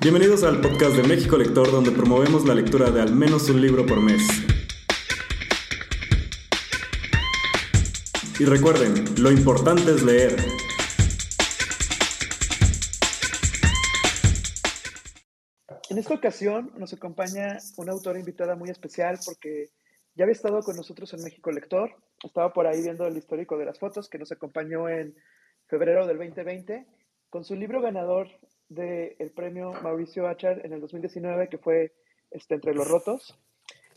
Bienvenidos al podcast de México Lector, donde promovemos la lectura de al menos un libro por mes. Y recuerden, lo importante es leer. En esta ocasión nos acompaña una autora invitada muy especial porque ya había estado con nosotros en México Lector, estaba por ahí viendo el histórico de las fotos que nos acompañó en febrero del 2020 con su libro ganador del premio Mauricio Achar en el 2019, que fue este, Entre los Rotos.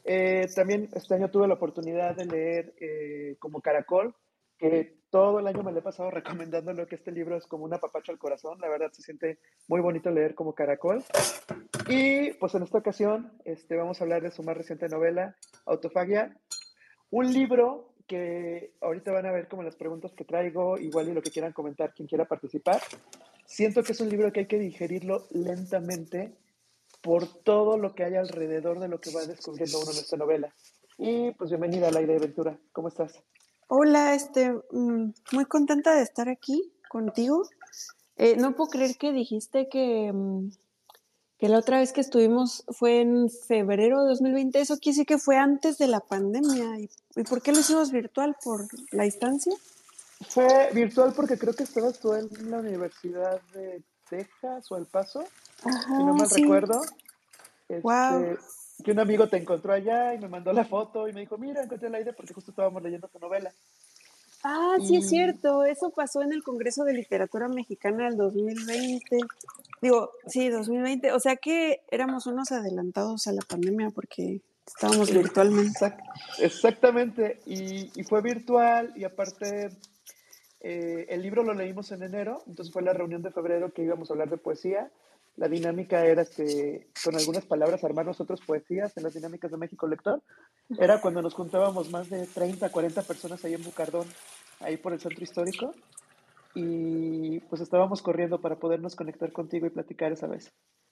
Eh, también este año tuve la oportunidad de leer eh, como Caracol, que todo el año me lo he pasado recomendándolo, que este libro es como una papacha al corazón, la verdad se siente muy bonito leer como Caracol. Y pues en esta ocasión este, vamos a hablar de su más reciente novela, Autofagia, un libro que ahorita van a ver como las preguntas que traigo, igual y lo que quieran comentar, quien quiera participar. Siento que es un libro que hay que digerirlo lentamente por todo lo que hay alrededor de lo que va descubriendo uno en esta novela. Y pues bienvenida a la de aventura. ¿Cómo estás? Hola, este, mm, muy contenta de estar aquí contigo. Eh, no puedo creer que dijiste que, mm, que la otra vez que estuvimos fue en febrero de 2020. Eso quiere decir que fue antes de la pandemia. ¿Y, y por qué lo hicimos virtual? ¿Por la distancia? Fue virtual porque creo que estabas tú en la Universidad de Texas o El Paso, si no mal recuerdo. Este, Que un amigo te encontró allá y me mandó la foto y me dijo, mira, encontré el aire porque justo estábamos leyendo tu novela. Ah, sí es cierto, eso pasó en el Congreso de Literatura Mexicana del 2020. Digo, sí, 2020, o sea que éramos unos adelantados a la pandemia porque estábamos virtualmente. exactamente, y, y, fue virtual y aparte eh, el libro lo leímos en enero, entonces fue la reunión de febrero que íbamos a hablar de poesía. La dinámica era que, con algunas palabras, armar nosotros poesías en las dinámicas de México Lector. Era cuando nos juntábamos más de 30, 40 personas ahí en Bucardón, ahí por el centro histórico. Y pues estábamos corriendo para podernos conectar contigo y platicar esa vez.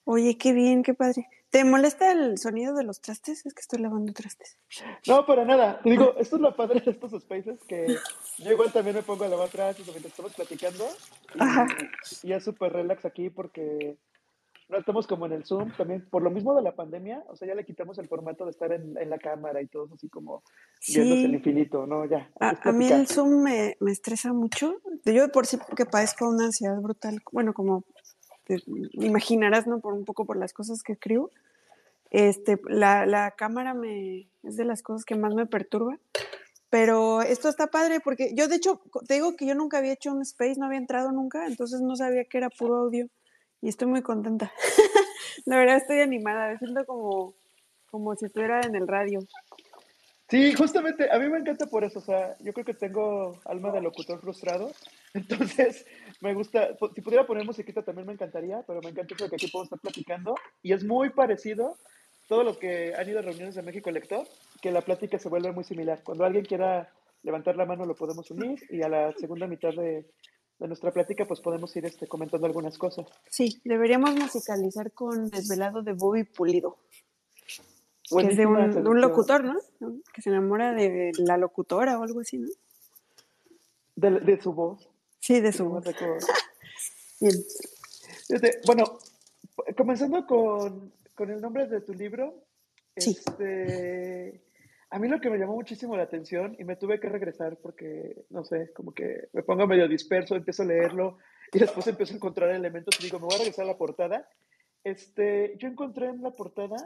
Oye, qué bien, qué padre. ¿Te molesta el sonido de los trastes? Es que estoy lavando trastes. No, para nada. Te digo, esto es lo padre de estos spaces, que yo igual también me pongo a lavar trastes mientras estamos platicando. Y, Ajá. y es súper relax aquí porque no estamos como en el Zoom también. Por lo mismo de la pandemia, o sea, ya le quitamos el formato de estar en, en la cámara y todo así como sí. viéndose el infinito, ¿no? Ya. A, a, mí el Zoom me, me estresa mucho. Yo por sí que padezco una ansiedad brutal, bueno, como te imaginarás, ¿no? Por un poco por las cosas que escribo. Este, la, la cámara me, es de las cosas que más me perturba. Pero esto está padre porque yo, de hecho, te digo que yo nunca había hecho un space, no había entrado nunca, entonces no sabía que era puro audio y estoy muy contenta. la verdad estoy animada, me siento como, como si estuviera en el radio. Sí, justamente, a mí me encanta por eso, o sea, yo creo que tengo alma de locutor frustrado, entonces me gusta, si pudiera poner musiquita también me encantaría, pero me encanta eso que aquí puedo estar platicando y es muy parecido, todos los que han ido a reuniones de México Lector, que la plática se vuelve muy similar. Cuando alguien quiera levantar la mano lo podemos unir y a la segunda mitad de, de nuestra plática pues podemos ir este, comentando algunas cosas. Sí, deberíamos musicalizar con Desvelado de Bobby Pulido. Que es de un, de un, locutor, ¿no? Que se enamora de la locutora o algo así, ¿no? De, de su voz. Sí, de su voz. Bien. Este, bueno, comenzando con, con, el nombre de tu libro, sí. este, a mí lo que me llamó muchísimo la atención y me tuve que regresar porque, no sé, como que me pongo medio disperso, empiezo a leerlo y después empiezo a encontrar elementos y digo, me voy a regresar a la portada. Este, yo encontré en la portada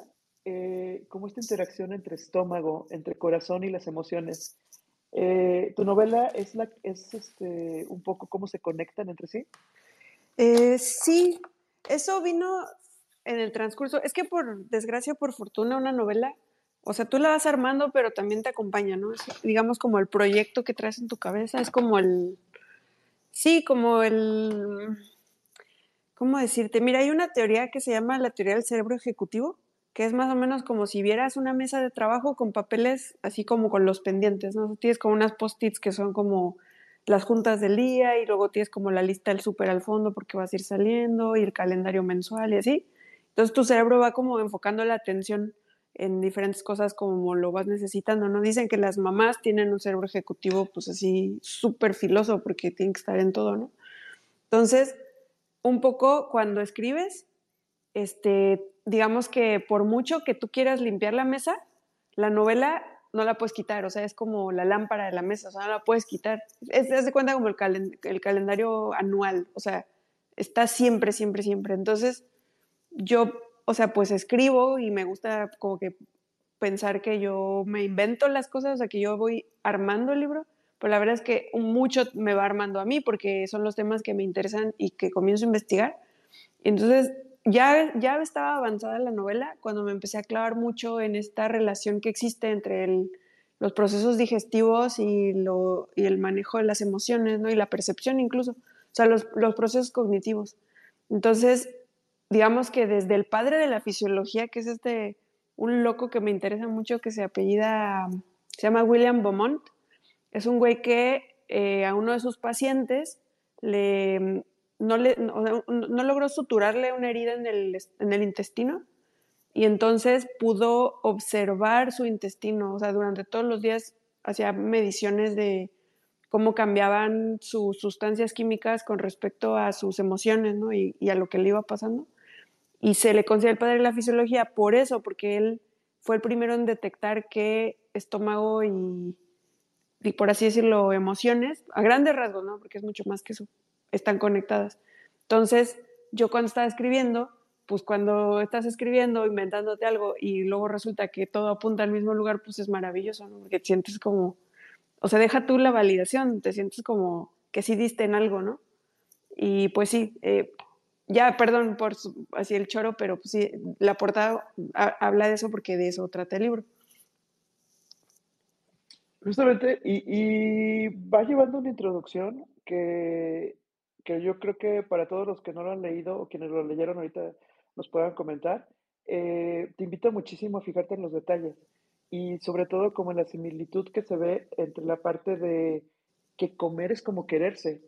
eh, como esta interacción entre estómago, entre corazón y las emociones. Eh, ¿Tu novela es, la, es este, un poco cómo se conectan entre sí? Eh, sí, eso vino en el transcurso. Es que por desgracia, por fortuna, una novela, o sea, tú la vas armando, pero también te acompaña, ¿no? Digamos como el proyecto que traes en tu cabeza, es como el, sí, como el, ¿cómo decirte? Mira, hay una teoría que se llama la teoría del cerebro ejecutivo, que es más o menos como si vieras una mesa de trabajo con papeles así como con los pendientes, ¿no? Tienes como unas post-its que son como las juntas del día y luego tienes como la lista del súper al fondo porque vas a ir saliendo y el calendario mensual y así. Entonces tu cerebro va como enfocando la atención en diferentes cosas como lo vas necesitando, ¿no? Dicen que las mamás tienen un cerebro ejecutivo pues así súper filoso porque tienen que estar en todo, ¿no? Entonces, un poco cuando escribes, este, digamos que por mucho que tú quieras limpiar la mesa, la novela no la puedes quitar, o sea, es como la lámpara de la mesa, o sea, no la puedes quitar. Es, de cuenta como el, el calendario anual, o sea, está siempre, siempre, siempre. Entonces, yo, o sea, pues escribo y me gusta como que pensar que yo me invento las cosas, o sea, que yo voy armando el libro, pero la verdad es que mucho me va armando a mí porque son los temas que me interesan y que comienzo a investigar. Entonces, ya, ya estaba avanzada la novela cuando me empecé a clavar mucho en esta relación que existe entre los procesos digestivos y, lo, y, el manejo de las emociones, ¿no? Y la percepción incluso, o sea, los, los procesos cognitivos. Entonces, digamos que desde el padre de la fisiología, que es este, un loco que me interesa mucho, que se apellida, se llama William Beaumont, es un güey que eh, a uno de sus pacientes le no, le, no, logró suturarle una herida en el, en el intestino y entonces pudo observar su intestino, o sea, durante todos los días hacía mediciones de cómo cambiaban sus sustancias químicas con respecto a sus emociones, ¿no? Y, a lo que le iba pasando. Y se le considera el padre de la fisiología por eso, porque él fue el primero en detectar que estómago y, y por así decirlo, emociones, a grandes rasgos, ¿no? Porque es mucho más que eso, están conectadas. Entonces, yo cuando estaba escribiendo, pues cuando estás escribiendo, inventándote algo y luego resulta que todo apunta al mismo lugar, pues es maravilloso, ¿no? Porque te sientes como, o sea, deja tú la validación, te sientes como que sí diste en algo, ¿no? Y pues sí, eh, ya, perdón por así el choro, pero pues sí, la portada habla de eso porque de eso trata el libro. Justamente, y, y va llevando una introducción que que yo creo que para todos los que no lo han leído o quienes lo leyeron ahorita nos puedan comentar, eh, te invito muchísimo a fijarte en los detalles y sobre todo como en la similitud que se ve entre la parte de que comer es como quererse.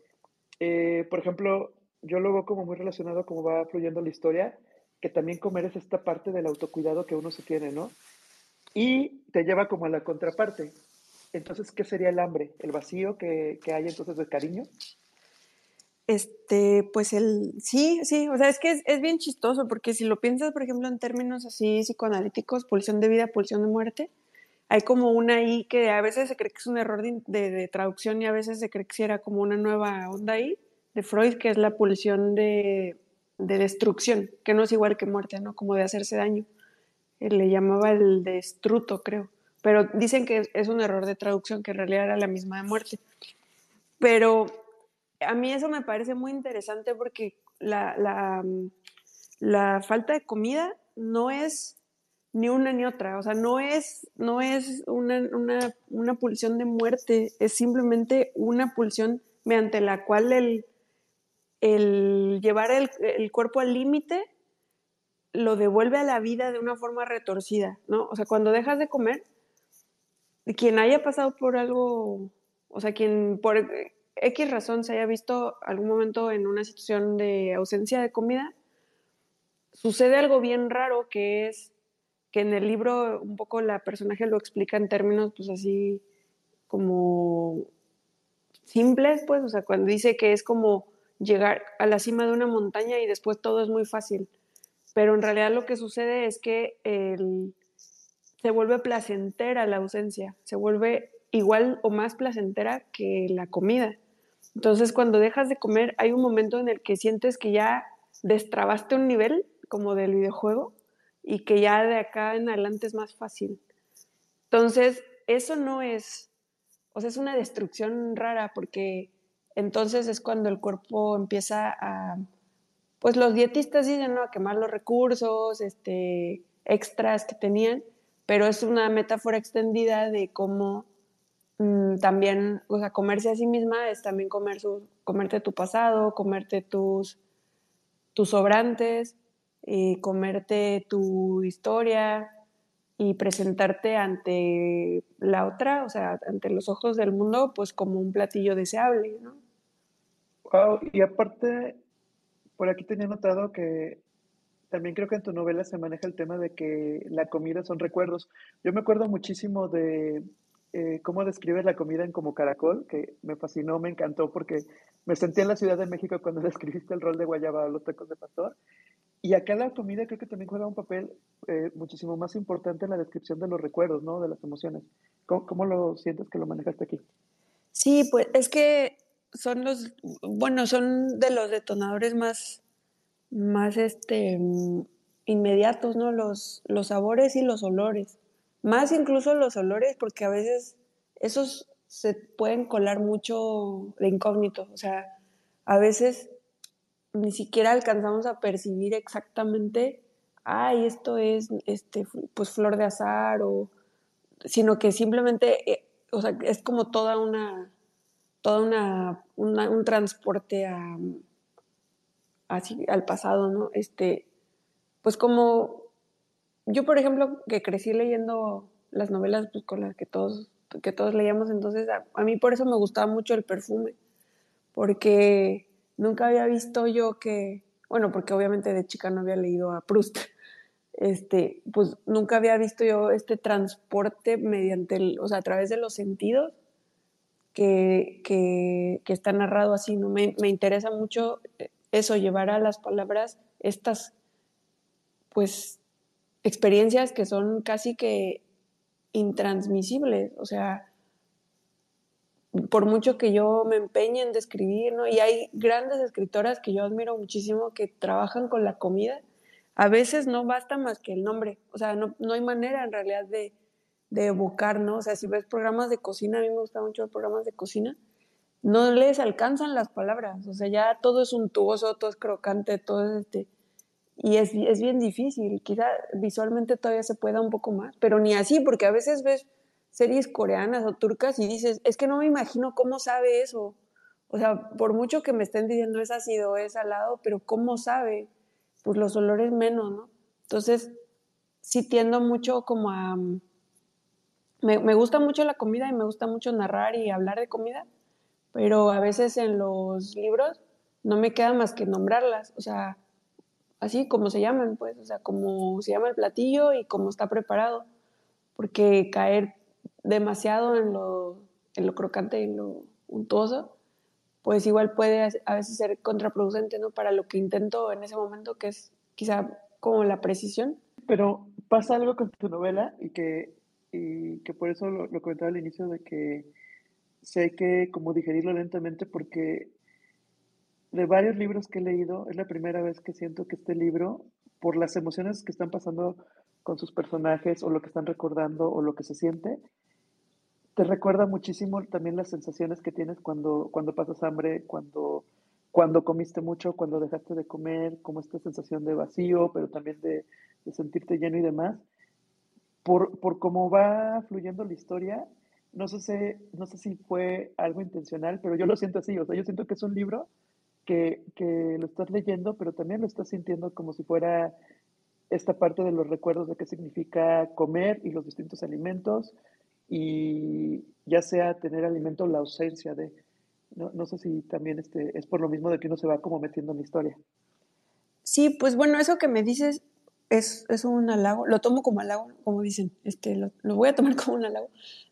Eh, por ejemplo, yo lo veo como muy relacionado como va fluyendo la historia, que también comer es esta parte del autocuidado que uno se tiene, ¿no? Y te lleva como a la contraparte. Entonces, ¿qué sería el hambre? ¿El vacío que, que hay entonces de cariño? Este, pues el, sí, sí, o sea, es que es, bien chistoso porque si lo piensas, por ejemplo, en términos así psicoanalíticos, pulsión de vida, pulsión de muerte, hay como una ahí que a veces se cree que es un error de, traducción y a veces se cree que era como una nueva onda ahí de Freud, que es la pulsión de, destrucción, que no es igual que muerte, ¿no? Como de hacerse daño. Él le llamaba el destruto, creo. Pero dicen que es un error de traducción, que en realidad era la misma de muerte. Pero a mí eso me parece muy interesante porque la, mm, la, falta de comida no es ni una ni otra, o sea, no es, no es una, una, pulsión de muerte, es simplemente una pulsión mediante la cual el, el llevar el, el cuerpo al límite lo devuelve a la vida de una forma retorcida, ¿no? O sea, cuando dejas de comer, quien haya pasado por algo, o sea, quien por X razón se haya visto algún momento en una situación de ausencia de comida, sucede algo bien raro que es que en el libro un poco la personaje lo explica en términos pues así como simples, pues, o sea, cuando dice que es como llegar a la cima de una montaña y después todo es muy fácil, pero en realidad lo que sucede es que se vuelve placentera la ausencia, se vuelve igual o más placentera que la comida. Entonces, cuando dejas de comer, hay un momento en el que sientes que ya destrabaste un nivel como del videojuego y que ya de acá en adelante es más fácil. Entonces, eso no es, o sea, es una destrucción rara porque entonces es cuando el cuerpo empieza a, pues los dietistas dicen, ¿no? A quemar los recursos, este, extras que tenían, pero es una metáfora extendida de cómo Mm, también, o sea, comerse a sí misma es también comer su, comerte tu pasado, comerte tus, tus sobrantes, y comerte tu historia y presentarte ante la otra, o sea, ante los ojos del mundo, pues como un platillo deseable, ¿no? Wow, y aparte, por aquí tenía notado que también creo que en tu novela se maneja el tema de que la comida son recuerdos. Yo me acuerdo muchísimo de eh, cómo describes la comida en Como Caracol, que me fascinó, me encantó, porque me sentí en la Ciudad de México cuando describiste el rol de guayaba a los tacos de pastor. y acá la comida creo que también juega un papel eh, muchísimo más importante en la descripción de los recuerdos, ¿no? De las emociones. ¿Cómo, ¿Cómo, lo sientes que lo manejaste aquí? Sí, pues es que son los, bueno, son de los detonadores más, más este, inmediatos, ¿no? Los, los sabores y los olores. Más incluso los olores, porque a veces esos se pueden colar mucho de incógnito. O sea, a veces ni siquiera alcanzamos a percibir exactamente, ay, esto es este, pues flor de azar, o, sino que simplemente, eh, o sea, es como toda una, toda una, un transporte a, así, al pasado, ¿no? Este, pues como yo, por ejemplo, que crecí leyendo las novelas pues, con las que todos, que todos leíamos, entonces a, mí por eso me gustaba mucho el perfume, porque nunca había visto yo que, bueno, porque obviamente de chica no había leído a Proust, este, pues nunca había visto yo este transporte mediante, o sea, a través de los sentidos que, que, que está narrado así, ¿no? Me, me interesa mucho eso, llevar a las palabras estas, pues, experiencias que son casi que intransmisibles, o sea, por mucho que yo me empeñe en describir, ¿no? Y hay grandes escritoras que yo admiro muchísimo que trabajan con la comida. A veces no basta más que el nombre, o sea, no, hay manera en realidad de, de, evocar, ¿no? O sea, si ves programas de cocina, a mí me gustan mucho los programas de cocina, no les alcanzan las palabras, o sea, ya todo es untuoso, todo es crocante, todo es este y es, es, bien difícil. Quizá visualmente todavía se pueda un poco más, pero ni así, porque a veces ves series coreanas o turcas y dices, es que no me imagino cómo sabe eso. O sea, por mucho que me estén diciendo es ácido, es salado, pero ¿cómo sabe? Pues los olores menos, ¿no? Entonces, sí tiendo mucho como a... Me, me gusta mucho la comida y me gusta mucho narrar y hablar de comida, pero a veces en los libros no me queda más que nombrarlas. O sea, así como se llaman, pues, o sea, como se llama el platillo y cómo está preparado, porque caer demasiado en lo, en lo crocante y en lo untuoso, pues igual puede a veces ser contraproducente, ¿no? Para lo que intento en ese momento, que es quizá como la precisión. Pero pasa algo con tu novela y que, y que por eso lo, lo comentaba al inicio de que sé que como digerirlo lentamente porque de varios libros que he leído, es la primera vez que siento que este libro, por las emociones que están pasando con sus personajes o lo que están recordando o lo que se siente, te recuerda muchísimo también las sensaciones que tienes cuando, cuando pasas hambre, cuando, cuando comiste mucho, cuando dejaste de comer, como esta sensación de vacío, pero también de, de sentirte lleno y demás. Por, por cómo va fluyendo la historia, no sé, no sé si fue algo intencional, pero yo lo siento así, o sea, yo siento que es un libro que, lo estás leyendo, pero también lo estás sintiendo como si fuera esta parte de los recuerdos de qué significa comer y los distintos alimentos, y ya sea tener alimento o la ausencia de. No, no, sé si también este, es por lo mismo de que uno se va como metiendo en la historia. Sí, pues bueno, eso que me dices es, es un halago, lo tomo como halago, como dicen, este, lo, lo voy a tomar como un halago.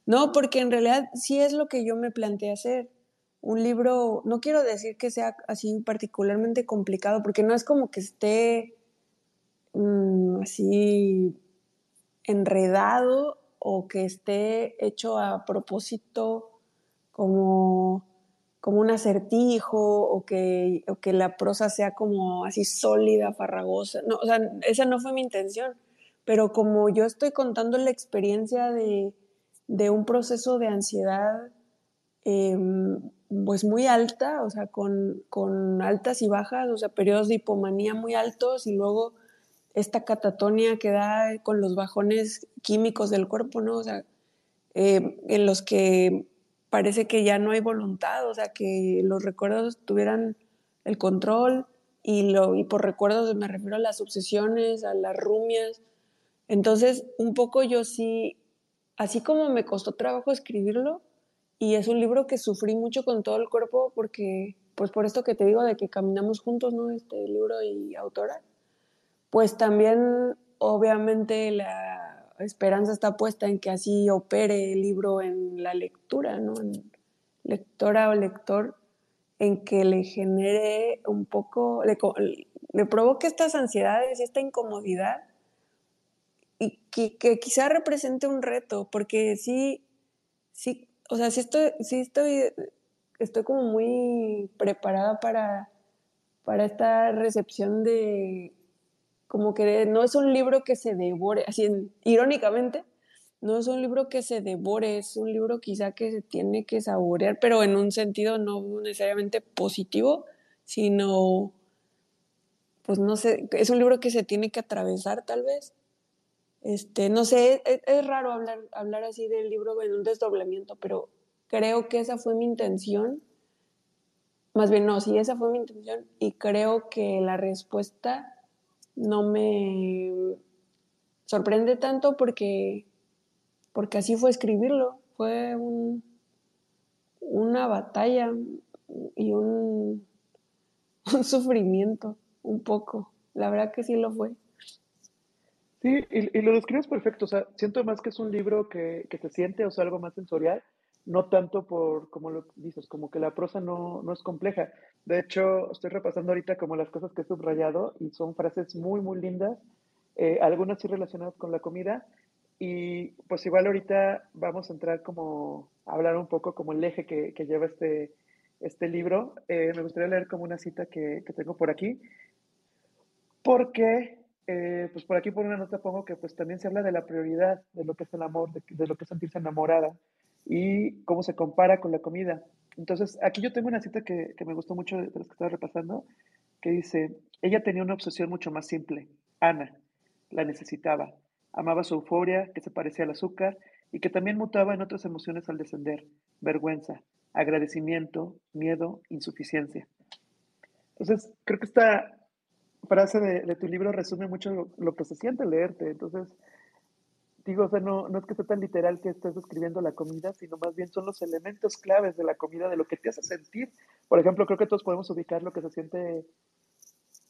No, porque en realidad sí es lo que yo me planteé hacer un libro, no quiero decir que sea así particularmente complicado, porque no es como que esté mmm, así enredado o que esté hecho a propósito como, como un acertijo o que, o que la prosa sea como así sólida, farragosa. No, o sea, esa no fue mi intención, pero como yo estoy contando la experiencia de, de un proceso de ansiedad, eh, pues muy alta, o sea, con, con, altas y bajas, o sea, periodos de hipomanía muy altos y luego esta catatonia que da con los bajones químicos del cuerpo, ¿no? O sea, eh, en los que parece que ya no hay voluntad, o sea, que los recuerdos tuvieran el control y, lo, y por recuerdos me refiero a las obsesiones, a las rumias. Entonces, un poco yo sí, así como me costó trabajo escribirlo, y es un libro que sufrí mucho con todo el cuerpo porque, pues por esto que te digo de que caminamos juntos, ¿no? Este libro y autora. Pues también, obviamente, la esperanza está puesta en que así opere el libro en la lectura, ¿no? En lectora o lector, en que le genere un poco, le, le provoque estas ansiedades y esta incomodidad y que, que, quizá represente un reto, porque sí, sí, o sea, sí estoy, sí estoy, estoy como muy preparada para, para esta recepción de, como que no es un libro que se devore, así irónicamente, no es un libro que se devore, es un libro quizá que se tiene que saborear, pero en un sentido no necesariamente positivo, sino, pues no sé, es un libro que se tiene que atravesar tal vez. Este, no sé, es, raro hablar, hablar así del libro en un desdoblamiento, pero creo que esa fue mi intención. Más bien, no, sí, esa fue mi intención y creo que la respuesta no me sorprende tanto porque porque así fue escribirlo, fue un, una batalla y un, sufrimiento, un poco. La verdad que sí lo fue. Sí, y, y, lo describes perfecto. O sea, siento más que es un libro que, que se siente, o sea, algo más sensorial, no tanto por, como lo dices, como que la prosa no, no es compleja. De hecho, estoy repasando ahorita como las cosas que he subrayado y son frases muy, muy lindas, eh, algunas sí relacionadas con la comida, y pues igual ahorita vamos a entrar como a hablar un poco como el eje que, que lleva este, este libro. Eh, me gustaría leer como una cita que, que tengo por aquí, porque eh, pues por aquí por una nota pongo que pues también se habla de la prioridad, de lo que es el amor, de, lo que es sentirse enamorada y cómo se compara con la comida. Entonces, aquí yo tengo una cita que, que me gustó mucho de las que estaba repasando, que dice, ella tenía una obsesión mucho más simple, Ana, la necesitaba Amaba su euforia, que se parecía al azúcar, y que también mutaba en otras emociones al descender, vergüenza, agradecimiento, miedo, insuficiencia. Entonces, creo que esta frase de, tu libro resume mucho lo, que se siente leerte. Entonces, digo, o sea, no, no es que sea tan literal que estés escribiendo la comida, sino más bien son los elementos claves de la comida, de lo que te hace sentir. Por ejemplo, creo que todos podemos ubicar lo que se siente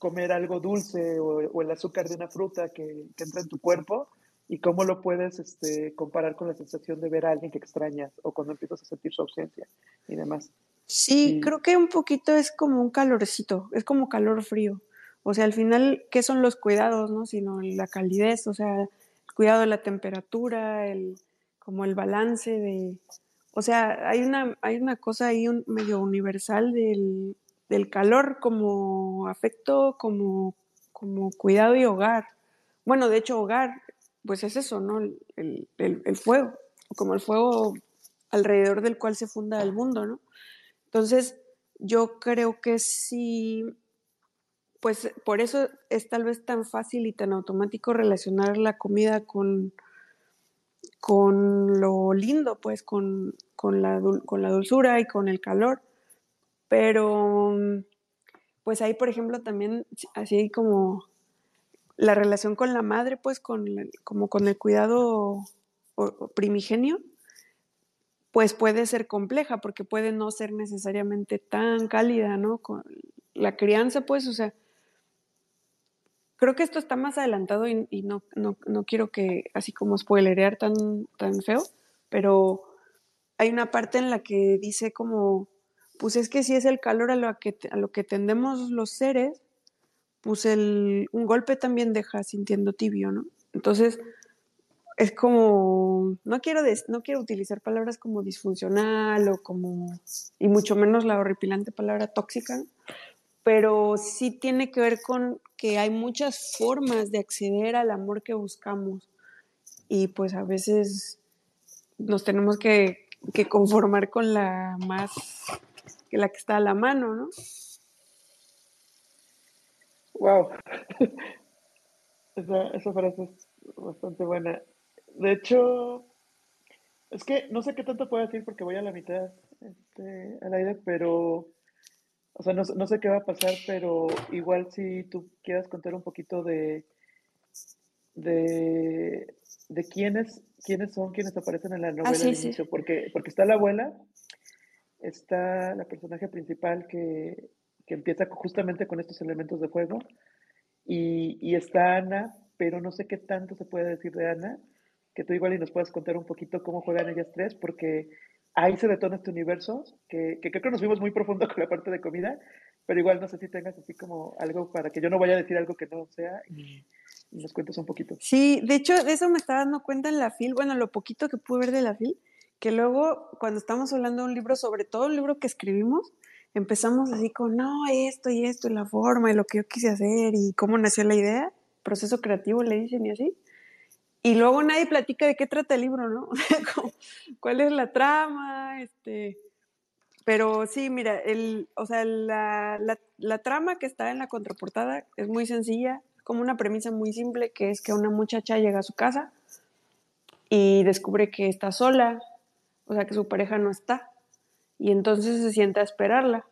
comer algo dulce o, el azúcar de una fruta que, entra en tu cuerpo y cómo lo puedes este, comparar con la sensación de ver a alguien que extrañas o cuando empiezas a sentir su ausencia y demás. Sí, creo que un poquito es como un calorcito, es como calor frío. O sea, al final, ¿qué son los cuidados, no? Sino la calidez, o sea, el cuidado de la temperatura, el, como el balance de... O sea, hay una, hay una cosa ahí un, medio universal del del calor como afecto, como, como cuidado y hogar. Bueno, de hecho, hogar, pues es eso, ¿no? El, el, fuego, como el fuego alrededor del cual se funda el mundo, ¿no? Entonces, yo creo que sí, pues por eso es tal vez tan fácil y tan automático relacionar la comida con, con lo lindo, pues con, con, la, con la dulzura y con el calor. Pero, pues ahí, por ejemplo, también así como la relación con la madre, pues con, como con el cuidado primigenio, pues puede ser compleja porque puede no ser necesariamente tan cálida, ¿no? Con la crianza, pues, o sea, creo que esto está más adelantado y, no, no, no, quiero que así como spoilerear tan, tan feo, pero hay una parte en la que dice como pues es que si es el calor a lo que, a lo que tendemos los seres, pues el, un golpe también deja sintiendo tibio, ¿no? Entonces, es como, no quiero, no quiero utilizar palabras como disfuncional o como, y mucho menos la horripilante palabra tóxica, pero sí tiene que ver con que hay muchas formas de acceder al amor que buscamos y pues a veces nos tenemos que, conformar con la más que la que está a la mano, ¿no? Wow. esa, esa frase es bastante buena. De hecho, es que no sé qué tanto puedo decir porque voy a la mitad este, al aire, pero, o sea, no, no, sé qué va a pasar, pero igual si tú quieras contar un poquito de, de, de quiénes, quiénes son quienes aparecen en la novela ah, inicio, porque, porque está la abuela, está la personaje principal que, que empieza justamente con estos elementos de juego y, y, está Ana, pero no sé qué tanto se puede decir de Ana, que tú igual y nos puedas contar un poquito cómo juegan ellas tres, porque ahí se detona este universo, que, que creo que nos fuimos muy profundo con la parte de comida, pero igual no sé si tengas así como algo para que yo no vaya a decir algo que no sea y, nos cuentes un poquito. Sí, de hecho, de eso me estaba dando cuenta en la FIL, bueno, lo poquito que pude ver de la FIL, que luego cuando estamos hablando de un libro, sobre todo el libro que escribimos, empezamos así con, no, esto y esto, y la forma, y lo que yo quise hacer, y cómo nació la idea, proceso creativo le dicen y así. Y luego nadie platica de qué trata el libro, ¿no? ¿Cuál es la trama? Este, pero sí, mira, el, o sea, la, la, trama que está en la contraportada es muy sencilla, como una premisa muy simple, que es que una muchacha llega a su casa y descubre que está sola, o sea, que su pareja no está, y entonces se sienta a esperarla.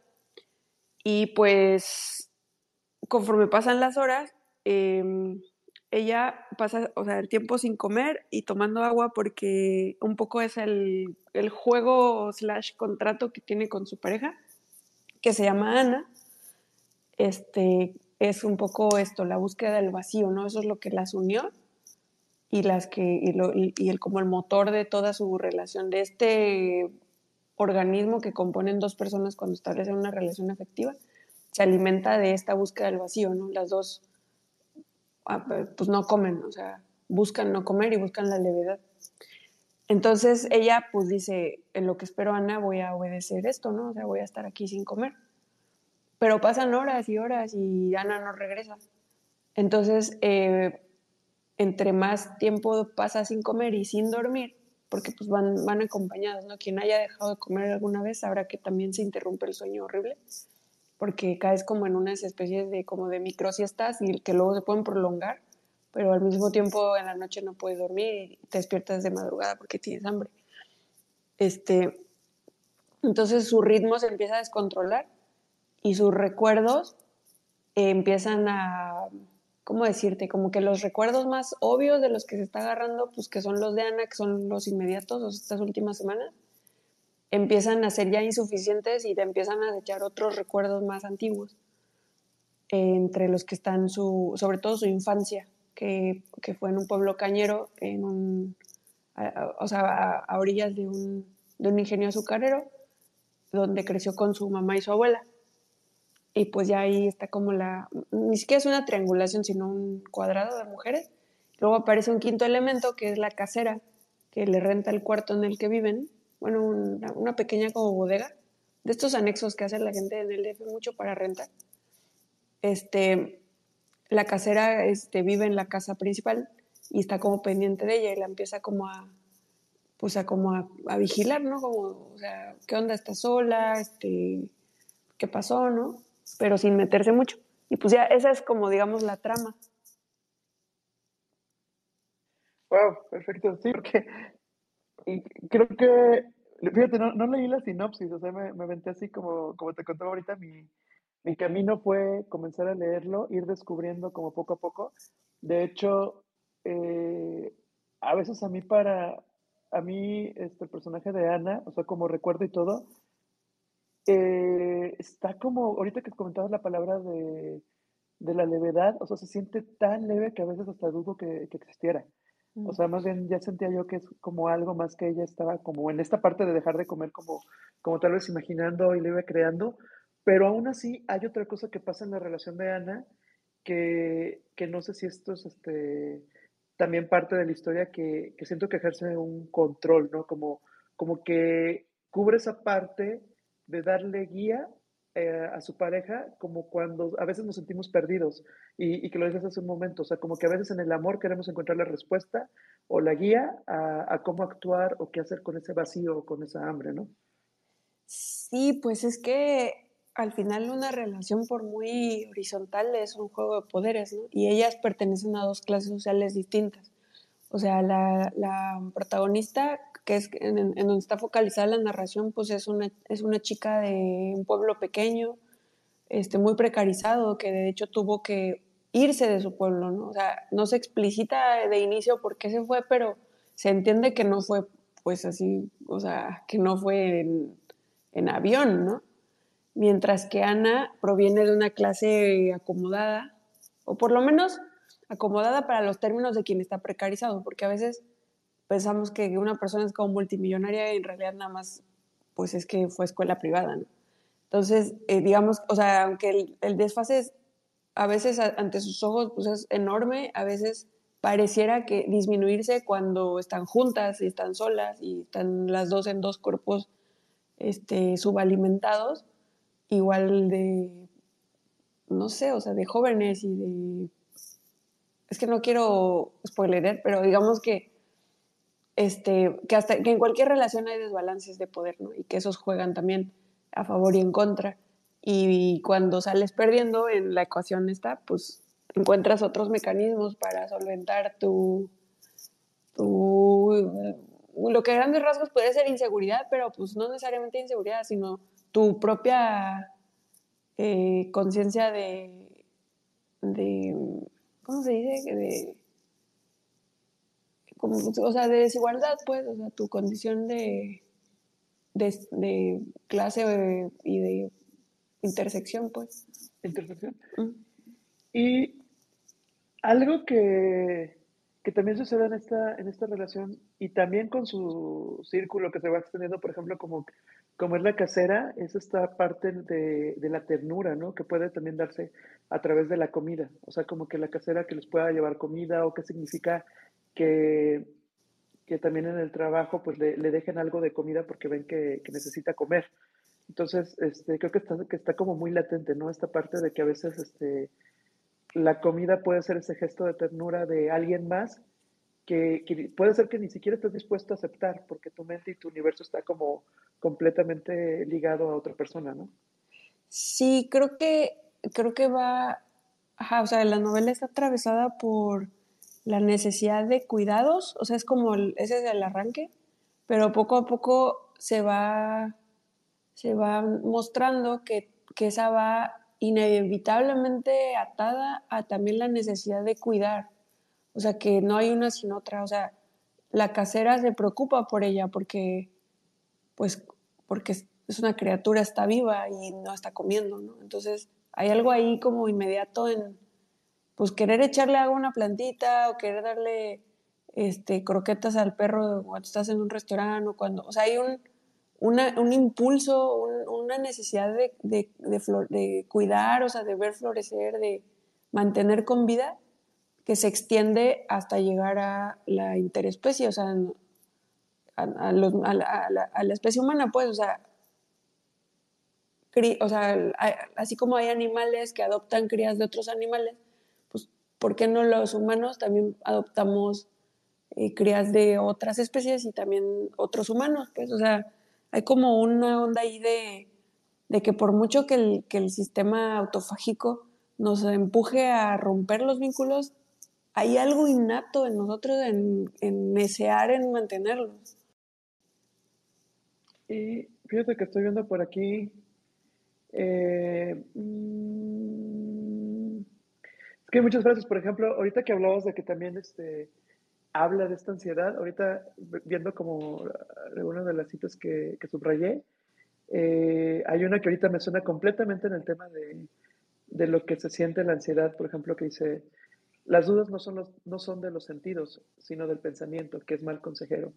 Y pues, conforme pasan las horas, eh, ella pasa, o sea, el tiempo sin comer y tomando agua porque un poco es el, el, juego slash contrato que tiene con su pareja, que se llama Ana. Este, es un poco esto, la búsqueda del vacío, ¿no? Eso es lo que las unió y las que, y, lo, y, el, como el motor de toda su relación, de este organismo que componen dos personas cuando establecen una relación afectiva, se alimenta de esta búsqueda del vacío, ¿no? Las dos pues no comen, o sea, buscan no comer y buscan la levedad. Entonces ella pues dice, en lo que espero Ana voy a obedecer esto, ¿no? O sea, voy a estar aquí sin comer. Pero pasan horas y horas y Ana no regresa. Entonces, eh, entre más tiempo pasa sin comer y sin dormir, porque pues van, van acompañados, ¿no? Quien haya dejado de comer alguna vez sabrá que también se interrumpe el sueño horrible porque caes como en unas especies de como de microsiestas y que luego se pueden prolongar, pero al mismo tiempo en la noche no puedes dormir y te despiertas de madrugada porque tienes hambre. Este, entonces su ritmo se empieza a descontrolar y sus recuerdos empiezan a, ¿cómo decirte? Como que los recuerdos más obvios de los que se está agarrando, pues que son los de Ana, que son los inmediatos, estas últimas semanas, empiezan a ser ya insuficientes y te empiezan a echar otros recuerdos más antiguos, entre los que están su, sobre todo su infancia, que, que fue en un pueblo cañero, en un, o sea, a, orillas de un, de un ingenio azucarero, donde creció con su mamá y su abuela. Y pues ya ahí está como la, ni siquiera es una triangulación, sino un cuadrado de mujeres. Luego aparece un quinto elemento, que es la casera, que le renta el cuarto en el que viven, bueno, una, pequeña como bodega, de estos anexos que hace la gente en el DF mucho para rentar. Este, la casera este, vive en la casa principal y está como pendiente de ella y la empieza como a, pues como a, vigilar, ¿no? Como, o sea, ¿qué onda? ¿Está sola? Este, ¿Qué pasó, no? Pero sin meterse mucho. Y pues ya esa es como, digamos, la trama. Wow, perfecto. Sí, porque creo que, fíjate, no, no, leí la sinopsis, o sea, me, me así como, como te contaba ahorita, mi, mi camino fue comenzar a leerlo, ir descubriendo como poco a poco. De hecho, eh, a veces a mí para, a mí este, el personaje de Ana, o sea, como recuerdo y todo, eh, está como, ahorita que comentabas la palabra de, de, la levedad, o sea, se siente tan leve que a veces hasta dudo que, que existiera. O sea, más bien ya sentía yo que es como algo más que ella estaba como en esta parte de dejar de comer como, como tal vez imaginando y le iba creando, pero aún así hay otra cosa que pasa en la relación de Ana que, que no sé si esto es este, también parte de la historia que, que siento que ejerce un control, ¿no? Como, como que cubre esa parte de darle guía eh, a su pareja como cuando a veces nos sentimos perdidos y, que lo dices hace un momento, o sea, como que a veces en el amor queremos encontrar la respuesta o la guía a, cómo actuar o qué hacer con ese vacío o con esa hambre, ¿no? Sí, pues es que al final una relación por muy horizontal es un juego de poderes, ¿no? Y ellas pertenecen a dos clases sociales distintas. O sea, la, la protagonista que es en, donde está focalizada la narración, pues es una, es una chica de un pueblo pequeño, este, muy precarizado, que de hecho tuvo que irse de su pueblo, ¿no? O sea, no se explicita de inicio por qué se fue, pero se entiende que no fue, pues así, o sea, que no fue en, en avión, ¿no? Mientras que Ana proviene de una clase acomodada, o por lo menos acomodada para los términos de quien está precarizado, porque a veces pensamos que una persona es como multimillonaria y en realidad nada más pues es que fue escuela privada, ¿no? Entonces, eh, digamos, o sea, aunque el, el desfase es, a veces ante sus ojos pues es enorme, a veces pareciera que disminuirse cuando están juntas y están solas y están las dos en dos cuerpos este, subalimentados, igual de, no sé, o sea, de jóvenes y de... Es que no quiero spoilerer, pero digamos que, este, que, hasta, que en cualquier relación hay desbalances de poder, ¿no? Y que esos juegan también a favor y en contra. Y cuando sales perdiendo en la ecuación está, pues encuentras otros mecanismos para solventar tu, tu lo que a grandes rasgos puede ser inseguridad, pero pues no necesariamente inseguridad, sino tu propia eh, conciencia de, de, ¿cómo se dice? De, como, o sea, de desigualdad, pues, o sea, tu condición de, de, clase y de intersección, pues. Intersección. Y algo que, que también sucede en esta, en esta relación y también con su círculo que se va extendiendo, por ejemplo, como, como es la casera, es esta parte de, de, la ternura, ¿no? Que puede también darse a través de la comida. O sea, como que la casera que les pueda llevar comida o qué significa que, que también en el trabajo pues le, le dejen algo de comida porque ven que, que necesita comer. Entonces, este, creo que está, que está como muy latente, ¿no? Esta parte de que a veces este, la comida puede ser ese gesto de ternura de alguien más que, puede ser que ni siquiera estés dispuesto a aceptar porque tu mente y tu universo está como completamente ligado a otra persona, ¿no? Sí, creo que, creo que va, ajá, o sea, la novela está atravesada por la necesidad de cuidados, o sea, es como, ese es el arranque, pero poco a poco se va, se va mostrando que, que esa va inevitablemente atada a también la necesidad de cuidar. O sea, que no hay una sin otra. O sea, la casera se preocupa por ella porque, pues, porque es una criatura, está viva y no está comiendo, ¿no? Entonces, hay algo ahí como inmediato en, pues, querer echarle agua a una plantita o querer darle este, croquetas al perro cuando estás en un restaurante o cuando, o sea, hay un, un impulso, una necesidad de, de, de, cuidar, o sea, de ver florecer, de mantener con vida, que se extiende hasta llegar a la interespecie, o sea, a, la, especie humana, pues, o sea, o sea, así como hay animales que adoptan crías de otros animales, ¿por qué no los humanos también adoptamos eh, crías de otras especies y también otros humanos? Pues, o sea, hay como una onda ahí de, que por mucho que el, que el sistema autofágico nos empuje a romper los vínculos, hay algo innato en nosotros en, en desear en mantenerlos. Y fíjate que estoy viendo por aquí. Eh, mm, es que hay muchas frases, por ejemplo, ahorita que hablabas de que también este, habla de esta ansiedad. Ahorita viendo como una de las citas que, que subrayé, eh, hay una que ahorita me suena completamente en el tema de, de, lo que se siente la ansiedad, por ejemplo, que dice, las dudas no son, los, no son de los sentidos, sino del pensamiento, que es mal consejero.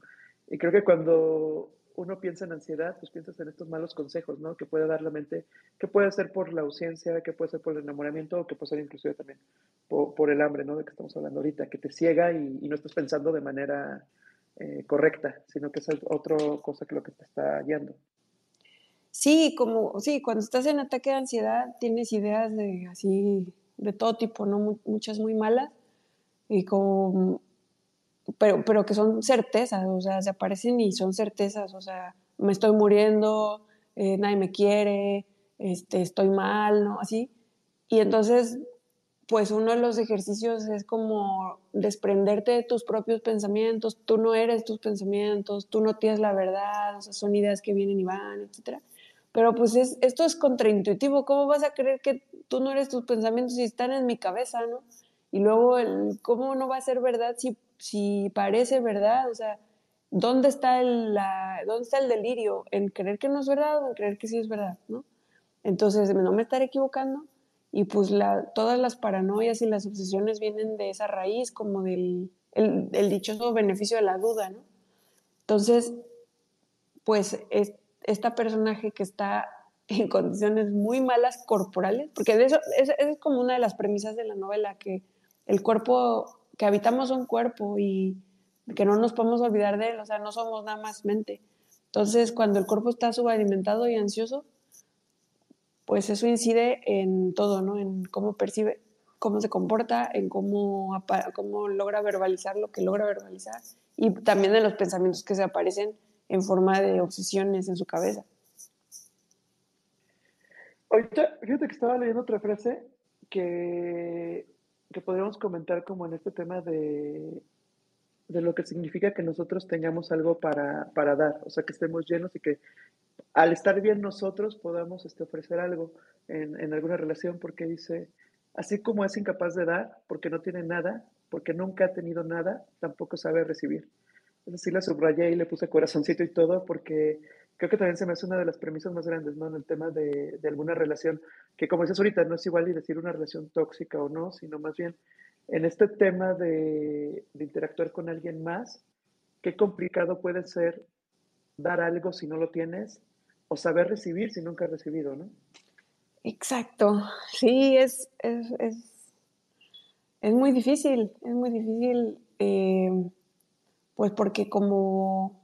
Y creo que cuando uno piensa en ansiedad, pues piensas en estos malos consejos, ¿no? Que puede dar la mente, que puede ser por la ausencia, que puede ser por el enamoramiento, o que puede ser inclusive también por, el hambre, ¿no? De que estamos hablando ahorita, que te ciega y, no estás pensando de manera eh, correcta, sino que es otra cosa que lo que te está guiando. Sí, como, sí, cuando estás en ataque de ansiedad tienes ideas de así, de todo tipo, ¿no? Muchas muy malas, y como pero, pero que son certezas, o sea, se aparecen y son certezas, o sea, me estoy muriendo, eh, nadie me quiere, este, estoy mal, ¿no? Así. Y entonces, pues uno de los ejercicios es como desprenderte de tus propios pensamientos, tú no eres tus pensamientos, tú no tienes la verdad, o sea, son ideas que vienen y van, etc. Pero pues es, esto es contraintuitivo, ¿cómo vas a creer que tú no eres tus pensamientos si están en mi cabeza, ¿no? Y luego, el, ¿cómo no va a ser verdad si si parece verdad, o sea, ¿dónde está el, ¿dónde está el delirio? ¿En creer que no es verdad o en creer que sí es verdad? ¿no? Entonces, no me estaré equivocando. Y pues la, todas las paranoias y las obsesiones vienen de esa raíz, como del el, dichoso beneficio de la duda, ¿no? Entonces, pues esta personaje que está en condiciones muy malas corporales, porque eso es, es como una de las premisas de la novela, que el cuerpo, que habitamos un cuerpo y que no nos podemos olvidar de él, o sea, no somos nada más mente. Entonces, cuando el cuerpo está subalimentado y ansioso, pues eso incide en todo, ¿no? En cómo percibe, cómo se comporta, en cómo, cómo logra verbalizar lo que logra verbalizar y también en los pensamientos que se aparecen en forma de obsesiones en su cabeza. Ahorita, fíjate que estaba leyendo otra frase que, que podríamos comentar como en este tema de, de lo que significa que nosotros tengamos algo para, para, dar, o sea, que estemos llenos y que al estar bien nosotros podamos este, ofrecer algo en, en, alguna relación, porque dice, así como es incapaz de dar, porque no tiene nada, porque nunca ha tenido nada, tampoco sabe recibir. Es decir, la subrayé y le puse corazoncito y todo, porque creo que también se me hace una de las premisas más grandes, ¿no? En el tema de, de alguna relación, que como dices ahorita, no es igual y decir una relación tóxica o no, sino más bien en este tema de, interactuar con alguien más, qué complicado puede ser dar algo si no lo tienes o saber recibir si nunca has recibido, ¿no? Exacto, sí, es, es, es, es muy difícil, es muy difícil, eh, pues porque como,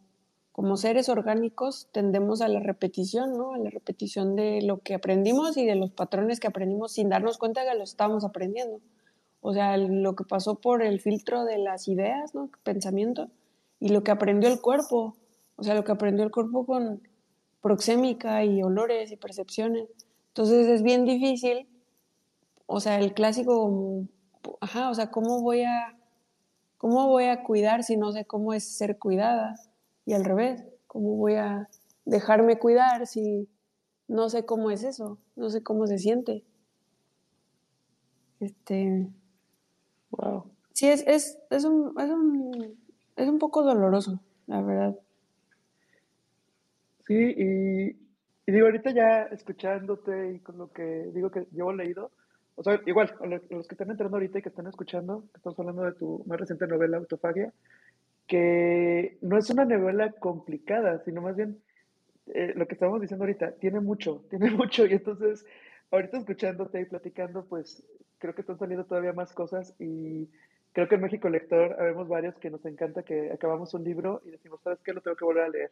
como seres orgánicos tendemos a la repetición, ¿no? A la repetición de lo que aprendimos y de los patrones que aprendimos sin darnos cuenta que lo estábamos aprendiendo. O sea, lo que pasó por el filtro de las ideas, ¿no? Pensamiento, y lo que aprendió el cuerpo, o sea, lo que aprendió el cuerpo con proxémica y olores y percepciones. Entonces es bien difícil, o sea, el clásico, ajá, o sea, ¿cómo voy a, cómo voy a cuidar si no sé cómo es ser cuidada? Y al revés, ¿cómo voy a dejarme cuidar si no sé cómo es eso? No sé cómo se siente. Este, Wow. Sí, es, es, es, un, es, un, es un poco doloroso, la verdad. Sí, y, y, digo, ahorita ya escuchándote y con lo que digo que llevo leído, o sea, igual, a los que están entrando ahorita y que están escuchando, que estamos hablando de tu más reciente novela, Autofagia, que no es una novela complicada, sino más bien eh, lo que estábamos diciendo ahorita, tiene mucho, tiene mucho, y entonces, ahorita escuchándote y platicando, pues creo que están saliendo todavía más cosas y creo que en México Lector habemos varios que nos encanta que acabamos un libro y decimos, ¿sabes qué? Lo tengo que volver a leer.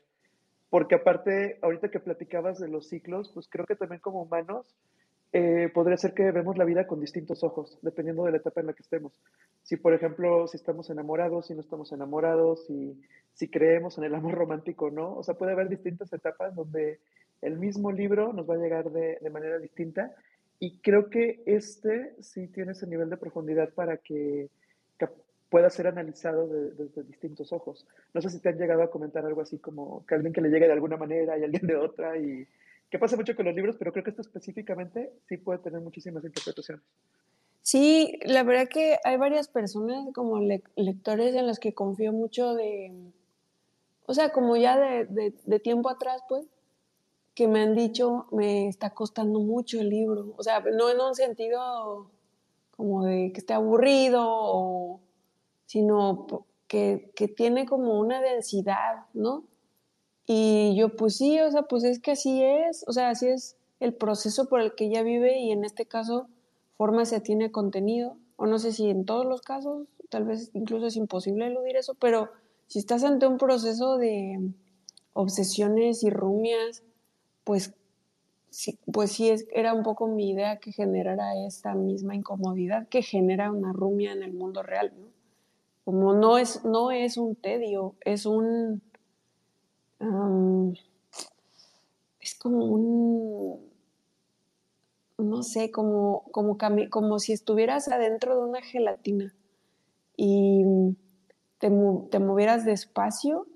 Porque aparte, ahorita que platicabas de los ciclos, pues creo que también como humanos eh, podría ser que vemos la vida con distintos ojos, dependiendo de la etapa en la que estemos. Si, por ejemplo, si estamos enamorados, si no estamos enamorados, si, si creemos en el amor romántico o no. O sea, puede haber distintas etapas donde el mismo libro nos va a llegar de, de manera distinta y creo que este sí tiene ese nivel de profundidad para que, que pueda ser analizado desde de, de distintos ojos. No sé si te han llegado a comentar algo así como que alguien que le llegue de alguna manera y alguien de otra, y que pasa mucho con los libros, pero creo que esto específicamente sí puede tener muchísimas interpretaciones. Sí, la verdad que hay varias personas como le lectores en los que confío mucho de, o sea, como ya de, de, de tiempo atrás, pues, que me han dicho, me está costando mucho el libro. O sea, no en un sentido como de que esté aburrido, o, sino que, que, tiene como una densidad, ¿no? Y yo, pues sí, o sea, pues es que así es, o sea, así es el proceso por el que ella vive y en este caso forma se tiene contenido, o no sé si en todos los casos, tal vez incluso es imposible eludir eso, pero si estás ante un proceso de obsesiones y rumias, pues sí, pues sí es, era un poco mi idea que generara esta misma incomodidad que genera una rumia en el mundo real, ¿no? Como no es, no es un tedio, es un... Es como un... No sé, como, como, como si estuvieras adentro de una gelatina y te, te movieras despacio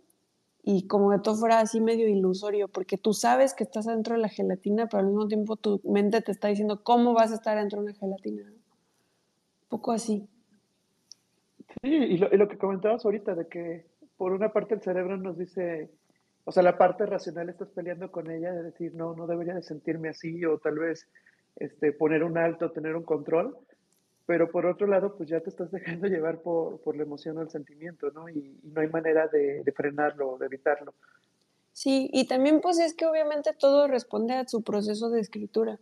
y como que todo fuera así medio ilusorio, porque tú sabes que estás dentro de la gelatina, pero al mismo tiempo tu mente te está diciendo cómo vas a estar dentro de una gelatina. Un poco así. Sí, y lo, y lo, que comentabas ahorita, de que por una parte el cerebro nos dice, o sea, la parte racional estás peleando con ella, de decir, no, no debería de sentirme así, o tal vez este, poner un alto, tener un control, pero por otro lado, pues ya te estás dejando llevar por, por la emoción o el sentimiento, ¿no? Y, no hay manera de, de, frenarlo de evitarlo. Sí, y también pues es que obviamente todo responde a su proceso de escritura.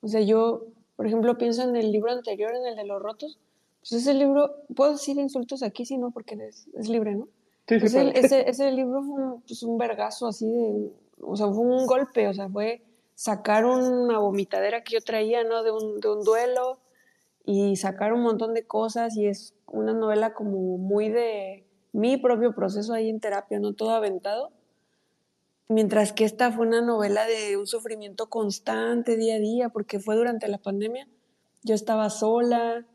O sea, yo, por ejemplo, pienso en el libro anterior, en el de los rotos. Pues ese libro, puedo decir insultos aquí, sí, ¿no? Porque es, es libre, ¿no? Sí, el- ese, ese libro fue un, pues un vergazo así de, o sea, fue un golpe, o sea, fue sacar una vomitadera que yo traía, ¿no? De un, de un duelo y sacar un montón de cosas y es una novela como muy de mi propio proceso ahí en terapia, ¿no? Todo aventado. Mientras que esta fue una novela de un sufrimiento constante día a día, porque fue durante la pandemia. Yo estaba sola,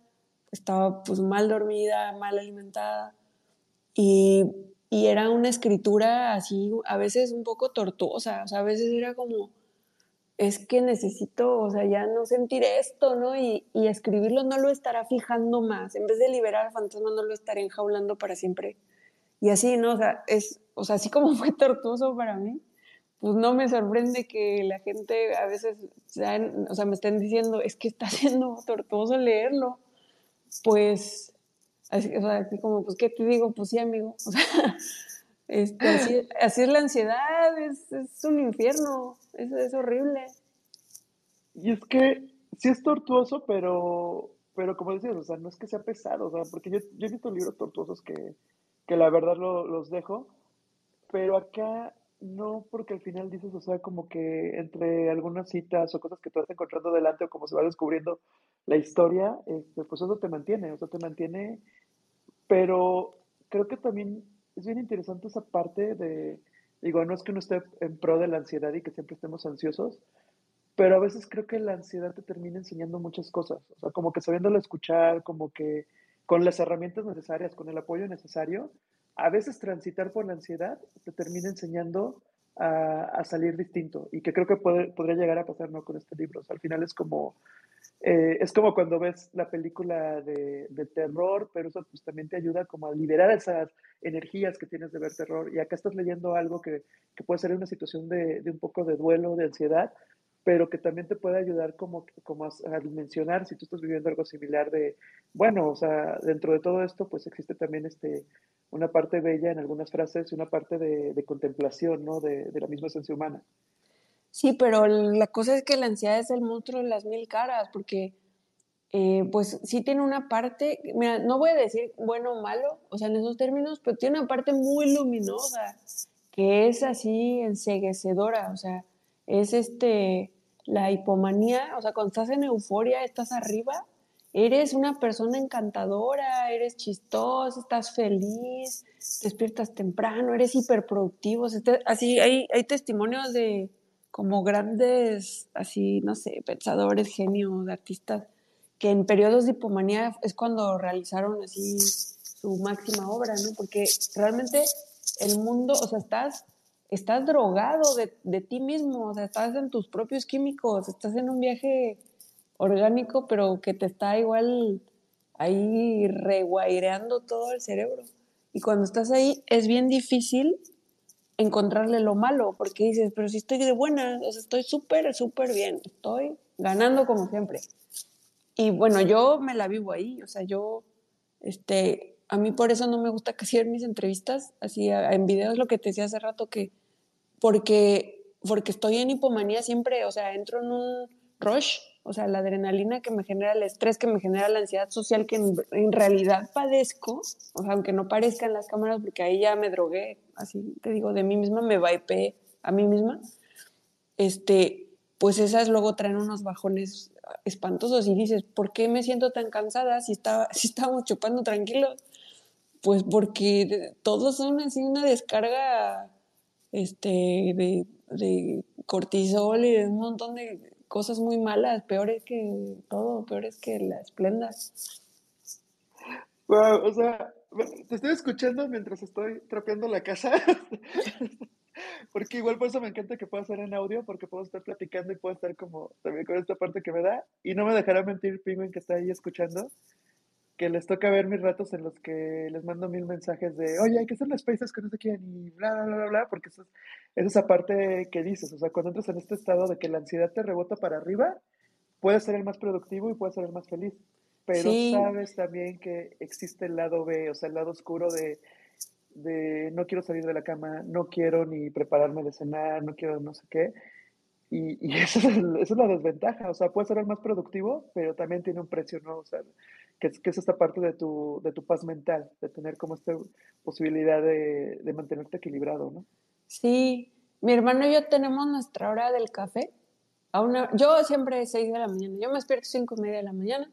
estaba pues mal dormida, mal alimentada y, y era una escritura así, a veces un poco tortuosa, o sea, a veces era como, es que necesito, o sea, ya no sentir esto, ¿no? Y, y escribirlo no lo estará fijando más, en vez de liberar al fantasma no lo estaré enjaulando para siempre. Y así, ¿no? O sea, es, o sea, así como fue tortuoso para mí, pues no me sorprende que la gente a veces, sean, o sea, me estén diciendo, es que está siendo tortuoso leerlo. Pues, así, o sea, así como, pues, ¿qué te digo? Pues sí, amigo. O sea, este, así, es la ansiedad, es, es un infierno, es, es horrible. Y es que sí es tortuoso, pero, pero como decías, o sea, no es que sea pesado, o sea, porque yo, yo he visto libros tortuosos que, que la verdad lo- los dejo, pero acá no, porque al final dices, o sea, como que entre algunas citas o cosas que tú vas encontrando delante o como se va descubriendo la historia, este, pues eso te mantiene, o sea, te mantiene, pero creo que también es bien interesante esa parte de, digo, no es que uno esté en pro de la ansiedad y que siempre estemos ansiosos, pero a veces creo que la ansiedad te termina enseñando muchas cosas, o sea, como que sabiéndolo escuchar, como que con las herramientas necesarias, con el apoyo necesario, a veces transitar por la ansiedad te termina enseñando a, salir distinto y que creo que puede, podría llegar a pasar ¿no? con este libro. Al final es como, eh, es como cuando ves la película de, terror, pero eso pues, también te ayuda como a liberar esas energías que tienes de ver terror. Y acá estás leyendo algo que, puede ser una situación de un poco de duelo, de ansiedad, pero que también te puede ayudar como, como a, a, dimensionar si tú estás viviendo algo similar de, bueno, o sea, dentro de todo esto, pues existe también este, una parte bella en algunas frases y una parte de, contemplación, ¿no? De, de, la misma esencia humana. Sí, pero la cosa es que la ansiedad es el monstruo de las mil caras, porque eh, pues sí tiene una parte, mira, no voy a decir bueno o malo, o sea, en esos términos, pero tiene una parte muy luminosa, que es así enseguecedora, o sea, es este, la hipomanía, o sea, cuando estás en euforia, estás arriba, eres una persona encantadora, eres chistosa, estás feliz, despiertas temprano, eres hiperproductivo, así hay, hay testimonios de como grandes, así, no sé, pensadores, genios, artistas, que en periodos de hipomanía es cuando realizaron así su máxima obra, ¿no? Porque realmente el mundo, o sea, estás estás drogado de, de, ti mismo, o sea, estás en tus propios químicos, estás en un viaje orgánico, pero que te está igual ahí reguaireando todo el cerebro. Y cuando estás ahí es bien difícil encontrarle lo malo, porque dices, pero si estoy de buena, o sea, estoy súper, súper bien, estoy ganando como siempre. Y bueno, yo me la vivo ahí, o sea, yo, este, a mí por eso no me gusta casi ver mis entrevistas, así en videos lo que te decía hace rato, que porque, porque estoy en hipomanía siempre, o sea, entro en un rush, o sea, la adrenalina que me genera el estrés, que me genera la ansiedad social que en, realidad padezco, o sea, aunque no parezca en las cámaras, porque ahí ya me drogué, así te digo, de mí misma, me vaipé a mí misma, este, pues esas luego traen unos bajones espantosos y dices, ¿por qué me siento tan cansada si, estaba, si estábamos chupando tranquilos? Pues porque todos son así una descarga este, de, de, cortisol y de un montón de cosas muy malas, peores que todo, peores que la esplenda. Wow, o sea, te estoy escuchando mientras estoy trapeando la casa. porque igual por eso me encanta que pueda ser en audio, porque puedo estar platicando y puedo estar como también con esta parte que me da. Y no me dejará mentir Penguin que está ahí escuchando, que les toca ver mis ratos en los que les mando mil mensajes de, oye, hay que hacer las spaces que no se quieren y bla, bla, bla, bla, porque eso es, es esa parte que dices, o sea, cuando entras en este estado de que la ansiedad te rebota para arriba, puedes ser el más productivo y puedes ser el más feliz. Pero Sí. sabes también que existe el lado B, o sea, el lado oscuro de de no quiero salir de la cama, no quiero ni prepararme de cenar, no quiero no sé qué. Y, y esa, es la desventaja, o sea, puede ser el más productivo, pero también tiene un precio, ¿no? O sea, que es, que es esta parte de tu, de tu paz mental, de tener como esta posibilidad de, de mantenerte equilibrado, ¿no? Sí, mi hermano y yo tenemos nuestra hora del café. A una, yo siempre 6 de la mañana, yo me despierto 5 y media de la mañana,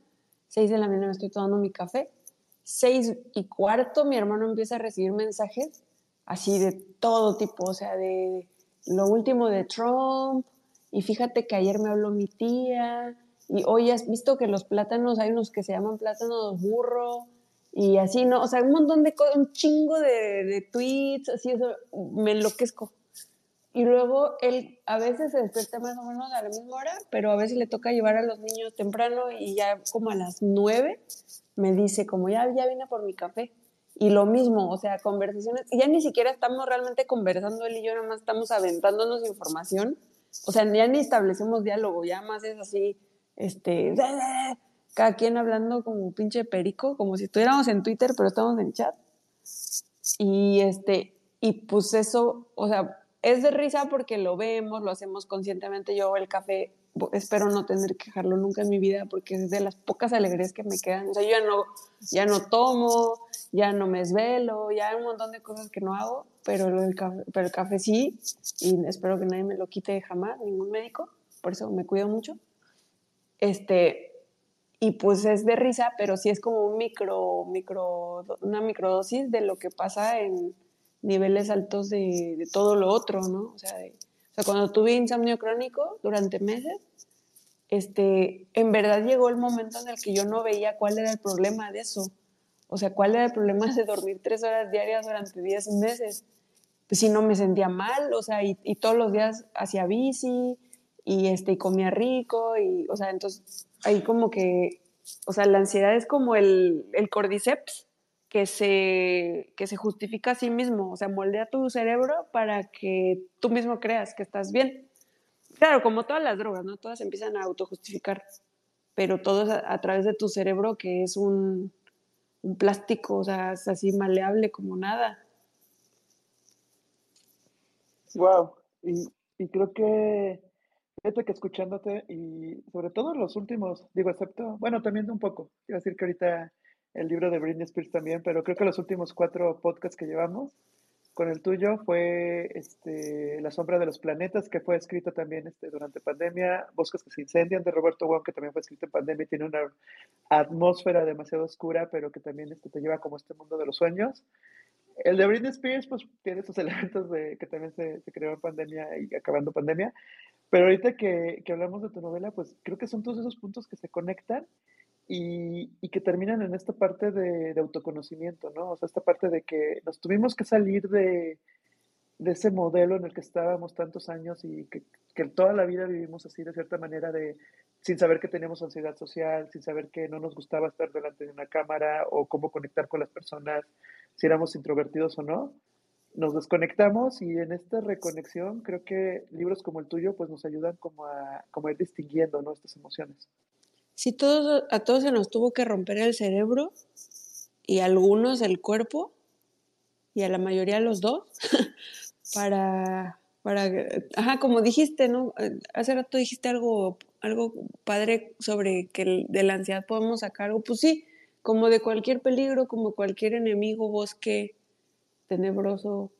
6 de la mañana me estoy tomando mi café, 6 y cuarto mi hermano empieza a recibir mensajes así de todo tipo, o sea, de lo último de Trump, y fíjate que ayer me habló mi tía, y hoy has visto que los plátanos, hay unos que se llaman plátanos burro, y así, ¿no? O sea, un montón de cosas, un chingo de, de tweets, así, eso, me enloquezco. Y luego él a veces se despierta más o menos a la misma hora, pero a veces le toca llevar a los niños temprano y ya como a las nueve me dice como ya, ya vine por mi café. Y lo mismo, o sea, conversaciones, ya ni siquiera estamos realmente conversando él y yo, nada más estamos aventándonos información. O sea, ya ni establecemos diálogo, ya más es así, este, cada quien hablando como un pinche perico, como si estuviéramos en Twitter, pero estamos en chat. Y este, y pues eso, o sea, es de risa porque lo vemos, lo hacemos conscientemente. Yo el café espero no tener que dejarlo nunca en mi vida porque es de las pocas alegrías que me quedan. O sea, yo ya no, ya no tomo, ya no me esvelo, ya hay un montón de cosas que no hago, pero el café, pero el café sí, y espero que nadie me lo quite jamás, ningún médico, por eso me cuido mucho. Este, y pues es de risa, pero sí es como un micro, micro, una microdosis de lo que pasa en niveles altos de, de todo lo otro, ¿no? O sea, de, o sea, cuando tuve insomnio crónico durante meses, este, en verdad llegó el momento en el que yo no veía cuál era el problema de eso. O sea, cuál era el problema de dormir tres horas diarias durante diez meses. Pues si no me sentía mal, o sea, y, y todos los días hacía bici y, este, y comía rico, y, o sea, entonces ahí como que, o sea, la ansiedad es como el, el cordyceps, que se, que se justifica a sí mismo, o sea, moldea tu cerebro para que tú mismo creas que estás bien. Claro, como todas las drogas, ¿no? Todas empiezan a autojustificar, pero todo es a, a través de tu cerebro que es un, un plástico, o sea, es así maleable como nada. Wow, y, y creo que, fíjate que escuchándote y sobre todo los últimos, digo, excepto, bueno, también un poco, quiero decir que ahorita el libro de Britney Spears también, pero creo que los últimos cuatro podcasts que llevamos con el tuyo fue este, La sombra de los planetas, que fue escrito también este, durante pandemia, Bosques que se incendian, de Roberto Wong, que también fue escrito en pandemia y tiene una atmósfera demasiado oscura, pero que también este, te lleva como este mundo de los sueños. El de Britney Spears, pues tiene esos elementos de que también se, se creó en pandemia y acabando pandemia, pero ahorita que, que hablamos de tu novela, pues creo que son todos esos puntos que se conectan y, y, que terminan en esta parte de, autoconocimiento, ¿no? O sea, esta parte de que nos tuvimos que salir de, de ese modelo en el que estábamos tantos años y que, que, toda la vida vivimos así de cierta manera de sin saber que teníamos ansiedad social, sin saber que no nos gustaba estar delante de una cámara o cómo conectar con las personas, si éramos introvertidos o no. Nos desconectamos y en esta reconexión creo que libros como el tuyo pues nos ayudan como a, como a ir distinguiendo ¿no? estas emociones sí, todos, a todos se nos tuvo que romper el cerebro y a algunos el cuerpo y a la mayoría los dos para, para, ajá, como dijiste, ¿no? Hace rato dijiste algo, algo padre sobre que de la ansiedad podemos sacar algo, pues sí, como de cualquier peligro, como cualquier enemigo, bosque tenebroso,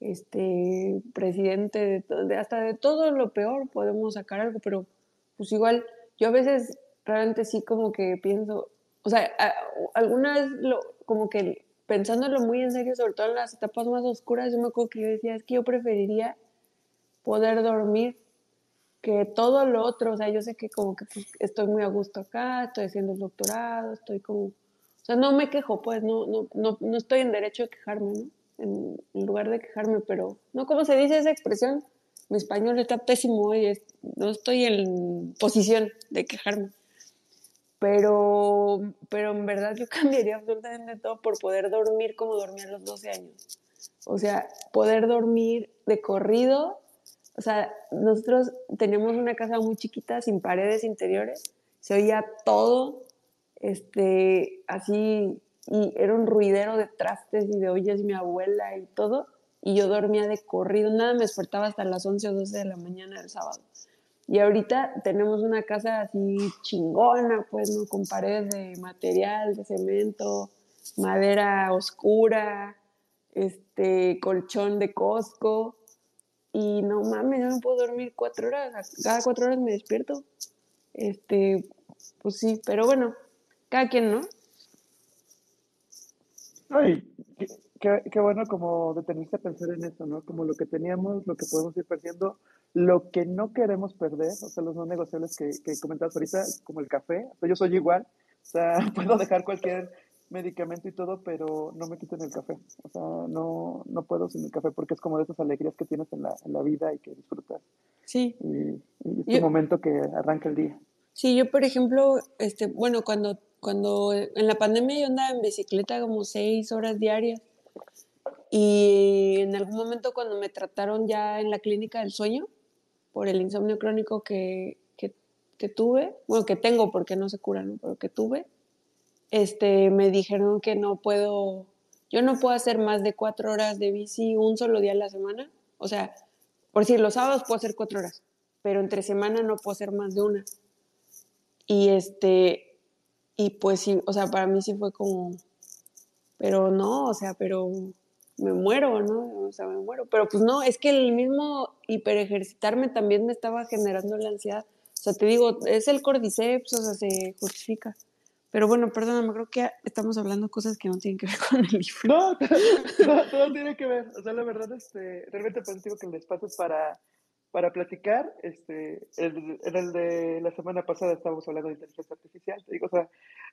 este presidente, de, de, hasta de todo lo peor podemos sacar algo, pero pues igual yo a veces realmente sí como que pienso, o sea, alguna vez lo, como que pensándolo muy en serio, sobre todo en las etapas más oscuras, yo me acuerdo que yo decía, es que yo preferiría poder dormir que todo lo otro, o sea, yo sé que como que pues, estoy muy a gusto acá, estoy haciendo el doctorado, estoy como, o sea, no me quejo, pues, no, no, no, no estoy en derecho de quejarme, ¿no? En, en lugar de quejarme, pero, ¿no? ¿Cómo se dice esa expresión? Mi español está pésimo y es, no estoy en posición de quejarme pero, pero en verdad yo cambiaría absolutamente todo por poder dormir como dormía a los 12 años. O sea, poder dormir de corrido. O sea, nosotros teníamos una casa muy chiquita, sin paredes interiores, se oía todo, este, así y era un ruidero de trastes y de ollas mi abuela y todo, y yo dormía de corrido, nada me despertaba hasta las 11 o 12 de la mañana del sábado. Y ahorita tenemos una casa así chingona, pues, ¿no? Con paredes de material, de cemento, madera oscura, este, colchón de Costco. Y no mames, yo no puedo dormir cuatro horas. Cada cuatro horas me despierto. Este, pues sí, pero bueno, cada quien, ¿no? Ay, qué, qué, bueno como detenerse a pensar en eso, ¿no? Como lo que teníamos, lo que podemos ir perdiendo, lo que no queremos perder, o sea, los no negociables que, que comentabas ahorita, como el café. O sea, yo soy igual, o sea, puedo dejar cualquier medicamento y todo, pero no me quiten el café. O sea, no, no puedo sin el café porque es como de esas alegrías que tienes en la, en la vida y que disfrutas. Sí. Y, y es yo, momento que arranca el día. Sí, yo, por ejemplo, este, bueno, cuando cuando en la pandemia yo andaba en bicicleta como seis horas diarias y en algún momento cuando me trataron ya en la clínica del sueño por el insomnio crónico que, que, que tuve, bueno, que tengo porque no se cura, ¿no? pero que tuve, este, me dijeron que no puedo, yo no puedo hacer más de cuatro horas de bici un solo día a la semana. O sea, por decir, los sábados puedo hacer cuatro horas, pero entre semana no puedo hacer más de una. Y este, y pues sí, o sea, para mí sí fue como, pero no, o sea, pero me muero, ¿no? O sea, me muero. Pero pues no, es que el mismo hiperejercitarme también me estaba generando la ansiedad. O sea, te digo, es el cordyceps, o sea, se justifica. Pero bueno, perdóname, creo que estamos hablando cosas que no tienen que ver con el libro. No, todo, todo tiene que ver. O sea, la verdad, este, realmente positivo que el espacio para para platicar, este, en, el de la semana pasada estábamos hablando de inteligencia artificial, te digo, o sea,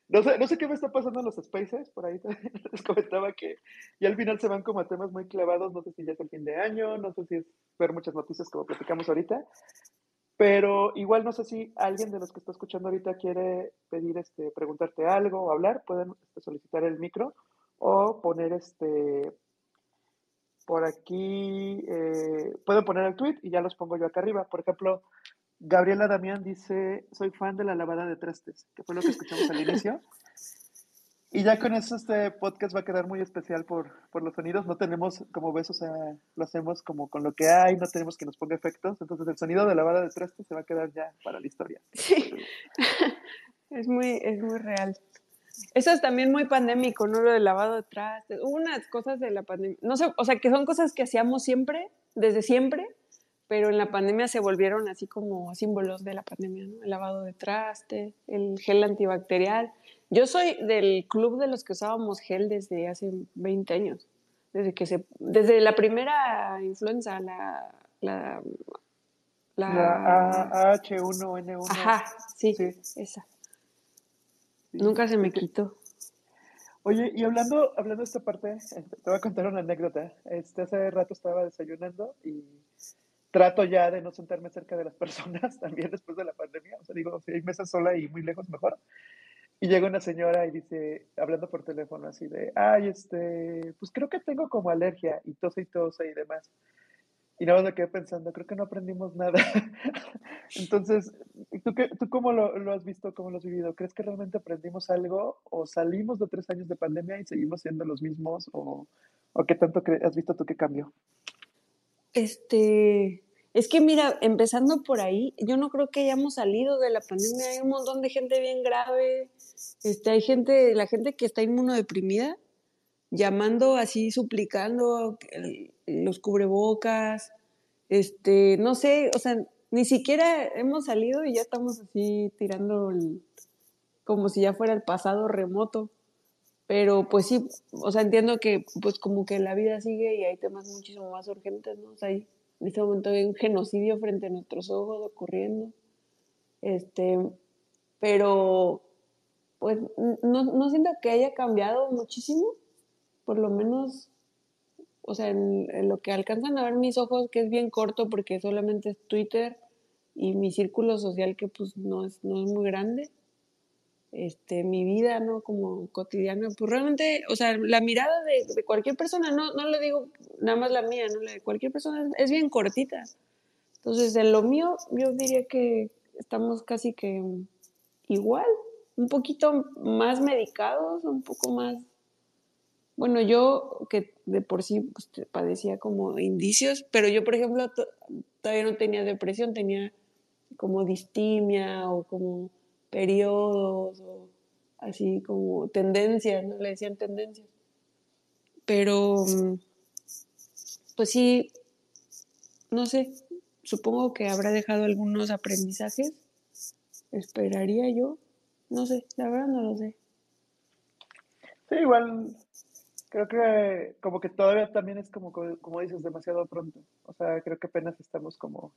no sé, no sé qué me está pasando en los spaces, por ahí les comentaba que ya al final se van como a temas muy clavados, no sé si ya es el fin de año, no sé si es ver muchas noticias como platicamos ahorita, pero igual no sé si alguien de los que está escuchando ahorita quiere pedir, este, preguntarte algo o hablar, pueden este, solicitar el micro o poner este por aquí eh, puedo poner el tweet y ya los pongo yo acá arriba. Por ejemplo, Gabriela Damián dice, soy fan de la lavada de trastes, que fue lo que escuchamos al inicio. Y ya con eso este podcast va a quedar muy especial por, por los sonidos. No tenemos, como ves, o sea, lo hacemos como con lo que hay, no tenemos que nos ponga efectos. Entonces el sonido de lavada de trastes se va a quedar ya para la historia. Sí, es muy, es muy real. Eso es también muy pandémico, ¿no? Lo del lavado de trastes. Unas cosas de la pandemia, no sé, o sea, que son cosas que hacíamos siempre, desde siempre, pero en la pandemia se volvieron así como símbolos de la pandemia, ¿no? El lavado de trastes, el gel antibacterial. Yo soy del club de los que usábamos gel desde hace 20 años, desde que se, desde la primera influenza, la, la, la, la H1N1. Ajá, sí, sí. esa. Nunca se me quitó. Oye, y hablando, hablando de esta parte, este, te voy a contar una anécdota. Este, hace rato estaba desayunando y trato ya de no sentarme cerca de las personas, también después de la pandemia. O sea, digo, si hay mesas sola y muy lejos, mejor. Y llega una señora y dice, hablando por teléfono, así de, ay, este, pues creo que tengo como alergia y tose y tose y demás. Y nada más me quedé pensando, creo que no aprendimos nada. Entonces, ¿tú, qué, ¿tú cómo lo, lo, has visto, cómo lo has vivido? ¿Crees que realmente aprendimos algo o salimos de tres años de pandemia y seguimos siendo los mismos? ¿O, o qué tanto has visto tú que cambió? Este, es que mira, empezando por ahí, yo no creo que hayamos salido de la pandemia. Hay un montón de gente bien grave. Este, hay gente, la gente que está inmunodeprimida, llamando así, suplicando los cubrebocas, este, no sé, o sea, ni siquiera hemos salido y ya estamos así tirando como si ya fuera el pasado remoto. Pero pues sí, o sea, entiendo que pues como que la vida sigue y hay temas muchísimo más urgentes, ¿no? O sea, hay, en este momento hay un genocidio frente a nuestros ojos ocurriendo. Este, pero pues no, no siento que haya cambiado muchísimo, por lo menos o sea, en, lo que alcanzan a ver mis ojos, que es bien corto porque solamente es Twitter y mi círculo social que pues no es, no es muy grande, este, mi vida, ¿no? Como cotidiana, pues realmente, o sea, la mirada de, cualquier persona, no, no le digo nada más la mía, ¿no? La de cualquier persona es, es bien cortita. Entonces, en lo mío, yo diría que estamos casi que igual, un poquito más medicados, un poco más bueno, yo que de por sí pues, padecía como indicios, pero yo, por ejemplo, todavía no tenía depresión, tenía como distimia o como periodos o así como tendencias, ¿no? Le decían tendencias. Pero, mm, pues sí, no sé, supongo que habrá dejado algunos aprendizajes, esperaría yo, no sé, la verdad no lo sé. Sí, igual creo que como que todavía también es como, como dices, demasiado pronto. O sea, creo que apenas estamos como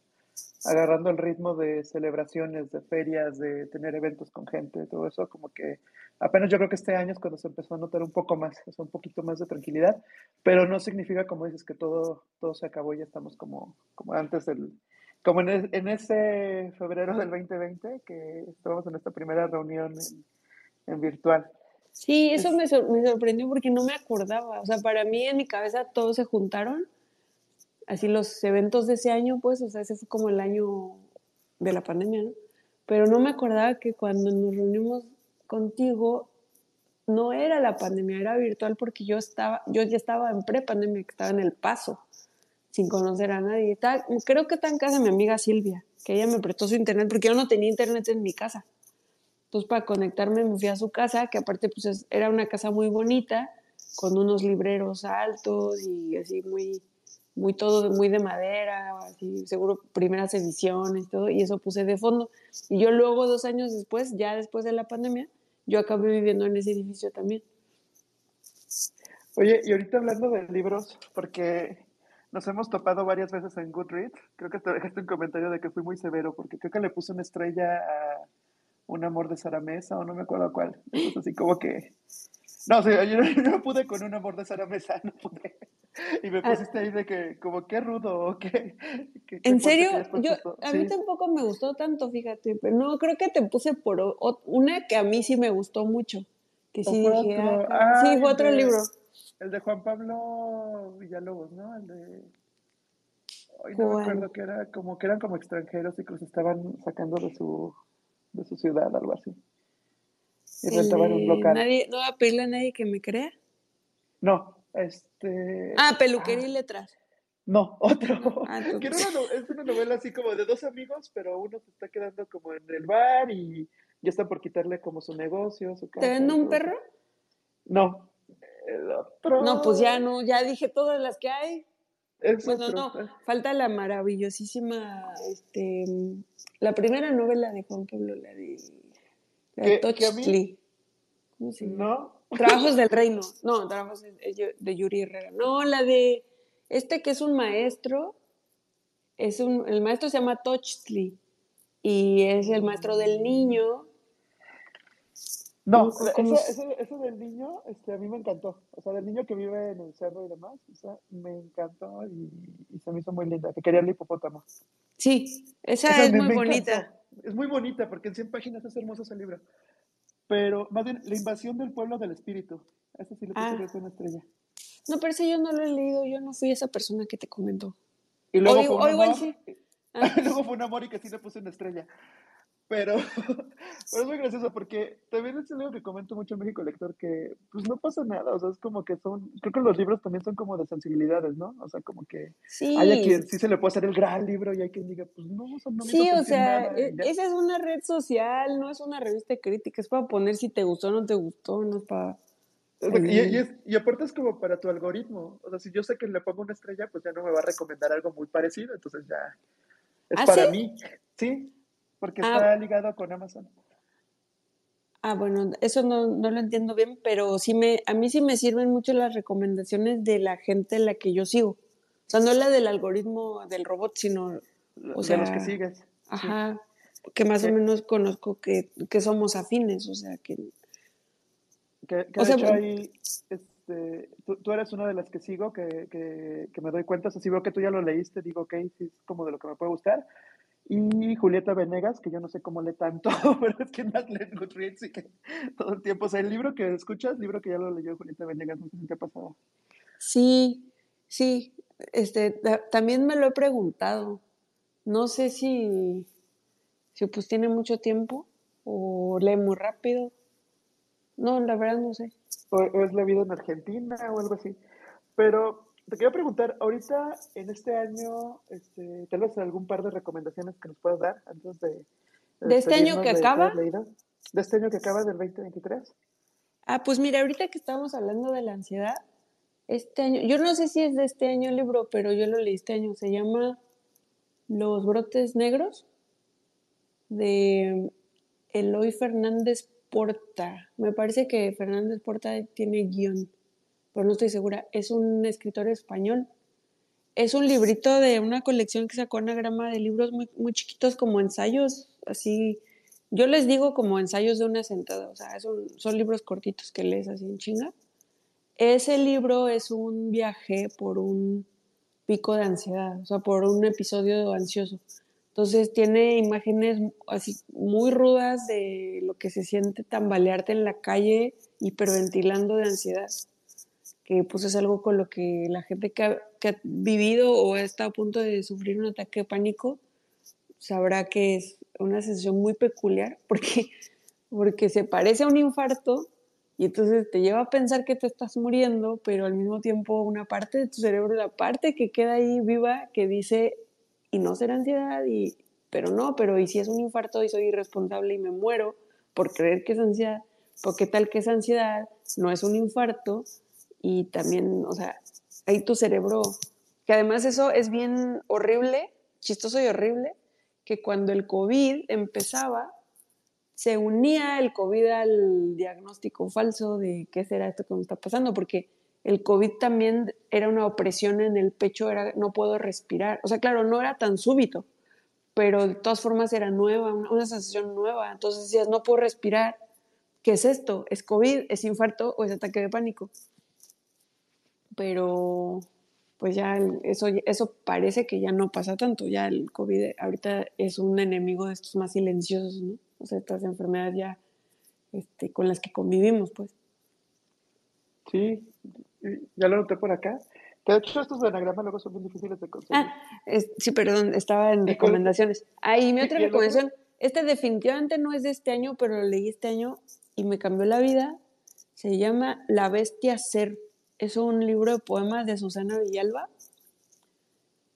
agarrando el ritmo de celebraciones, de ferias, de tener eventos con gente, todo eso, como que apenas yo creo que este año es cuando se empezó a notar un poco más, o sea, un poquito más de tranquilidad, pero no significa, como dices, que todo, todo se acabó y ya estamos como, como antes del, como en, en ese febrero del 2020, que estábamos en esta primera reunión en, en virtual. Sí, eso me, me, sorprendió porque no me acordaba. O sea, para mí en mi cabeza todos se juntaron. Así los eventos de ese año, pues, o sea, ese fue como el año de la pandemia, ¿no? Pero no me acordaba que cuando nos reunimos contigo no era la pandemia, era virtual porque yo estaba, yo ya estaba en pre-pandemia, que estaba en el paso, sin conocer a nadie. creo que está en casa mi amiga Silvia, que ella me prestó su internet porque yo no tenía internet en mi casa. Entonces, para conectarme me fui a su casa, que aparte pues era una casa muy bonita, con unos libreros altos y así muy, muy todo muy de madera, así seguro primeras ediciones y todo, y eso puse de fondo. Y yo luego, dos años después, ya después de la pandemia, yo acabé viviendo en ese edificio también. Oye, y ahorita hablando de libros, porque nos hemos topado varias veces en Goodreads, creo que te dejaste un comentario de que fui muy severo, porque creo que le puse una estrella a un amor de Sara Mesa o no me acuerdo cuál. Es así como que... No, o sea, yo no, pude con un amor de Sara Mesa, no pude. Y me ah. pusiste ahí de que, como qué rudo, qué... ¿En serio? Yo, a mí tampoco me gustó tanto, fíjate, pero no, creo que te puse por una que a mí sí me gustó mucho. Que sí dije, ah, sí, fue otro libro. El de Juan Pablo Villalobos, ¿no? El de... Hoy no me acuerdo que era como que eran como extranjeros y que los estaban sacando de su de su ciudad, algo así. Y rentaban un local. ¿Nadie, ¿No va a pedirle a nadie que me crea? No, este. Ah, peluquería y letras. No, otro. Ah, es una novela así como de dos amigos, pero uno se está quedando como en el bar y ya está por quitarle como su negocio, su casa. ¿Te vendo un perro? No. El otro. No, pues ya no, ya dije todas las que hay. Bueno, no, falta la maravillosísima, este, la primera novela de Juan Pablo, la de, la ¿Cómo se llama? ¿No? Trabajos del Reino. No, Trabajos de, Yuri Herrera. No, la de este que es un maestro. Es un, el maestro se llama Tochtli y es el maestro del niño. No, eso, eso, del niño, este, a mí me encantó. O sea, del niño que vive en el cerro y demás, o sea, me encantó y, y se me hizo muy linda, que quería el hipopótamo. Sí, esa, es muy bonita. Es muy bonita porque en 100 páginas es hermoso ese libro. Pero más bien, La invasión del pueblo del espíritu. Esa sí le puse ah. una estrella. No, pero ese yo no lo he leído. Yo no fui esa persona que te comentó. Y luego, fue, un amor, sí. luego fue un amor y que sí le puse una estrella. Pero, pero es muy gracioso porque también es algo que comento mucho en México Lector que pues no pasa nada, o sea, es como que son, creo que los libros también son como de sensibilidades, ¿no? O sea, como que sí. hay a quien sí se le puede hacer el gran libro y hay quien diga, pues no, son no Sí, o sea, e, esa es una red social, no es una revista crítica, es para poner si te gustó o no te gustó, no es para... Y, y, es, y, aparte es como para tu algoritmo. O sea, si yo sé que le pongo una estrella, pues ya no me va a recomendar algo muy parecido. Entonces ya es ¿Ah, para mí. Sí, porque ah. está ligado con Amazon. Ah, bueno, eso no, lo entiendo bien, pero sí me, a mí sí me sirven mucho las recomendaciones de la gente a la que yo sigo. O sea, no la del algoritmo del robot, sino o sea, de los que sigues. Ajá, que más o menos conozco que, somos afines, o sea, que... Que, o sea, hecho ahí, este, tú, eres una de las que sigo, que, que, me doy cuenta, o sea, si veo que tú ya lo leíste, digo, ok, sí, es como de lo que me puede gustar, y Julieta Venegas, que yo no sé cómo lee tanto, pero es que más lee Goodreads y que todo el tiempo, o sea, el libro que escuchas, libro que ya lo leyó Julieta Venegas, no sé si te ha pasado. Sí, sí, este, también me lo he preguntado. No sé si, si pues tiene mucho tiempo o lee muy rápido. No, la verdad no sé. O, es la vida en Argentina o algo así. Pero te quería preguntar, ahorita en este año, este, tal vez algún par de recomendaciones que nos puedas dar antes de... ¿De, este año que acaba? ¿De este año que acaba del 2023? Ah, pues mira, ahorita que estamos hablando de la ansiedad, este año, yo no sé si es de este año el libro, pero yo lo leí este año, se llama Los brotes negros de Eloy Fernández Porta. Me parece que Fernández Porta tiene guion, pero no estoy segura. Es un escritor español. Es un librito de una colección que sacó Anagrama de libros muy, muy chiquitos como ensayos, así. Yo les digo como ensayos de una sentada, o sea, son, son libros cortitos que lees así en chinga. Ese libro es un viaje por un pico de ansiedad, o sea, por un episodio ansioso. Entonces tiene imágenes así muy rudas de lo que se siente tambalearte en la calle hiperventilando de ansiedad, que pues es algo con lo que la gente que ha, vivido o está a punto de sufrir un ataque de pánico sabrá que es una sensación muy peculiar porque, porque se parece a un infarto y entonces te lleva a pensar que te estás muriendo, pero al mismo tiempo una parte de tu cerebro, la parte que queda ahí viva, que dice, y no será ansiedad, y, pero no, pero y si es un infarto y soy irresponsable y me muero por creer que es ansiedad, porque tal que es ansiedad no es un infarto y también, o sea, ahí tu cerebro, que además eso es bien horrible, chistoso y horrible, que cuando el COVID empezaba, se unía el COVID al diagnóstico falso de qué será esto que me está pasando, porque el COVID también era una opresión en el pecho, era no puedo respirar. O sea, claro, no era tan súbito, pero de todas formas era nueva, una, sensación nueva. Entonces decías, no puedo respirar. ¿Qué es esto? ¿Es COVID? ¿Es infarto o es ataque de pánico? Pero pues ya eso, eso parece que ya no pasa tanto. Ya el COVID ahorita es un enemigo de estos más silenciosos, ¿no? O sea, estas enfermedades ya este, con las que convivimos, pues. Sí, ya lo noté por acá. De hecho, estos de anagrama luego son muy difíciles de conseguir. Ah, sí, perdón, estaba en recomendaciones. Ah, y mi otra recomendación, este definitivamente no es de este año, pero lo leí este año y me cambió la vida. Se llama La Bestia Ser. Es un libro de poemas de Susana Villalba,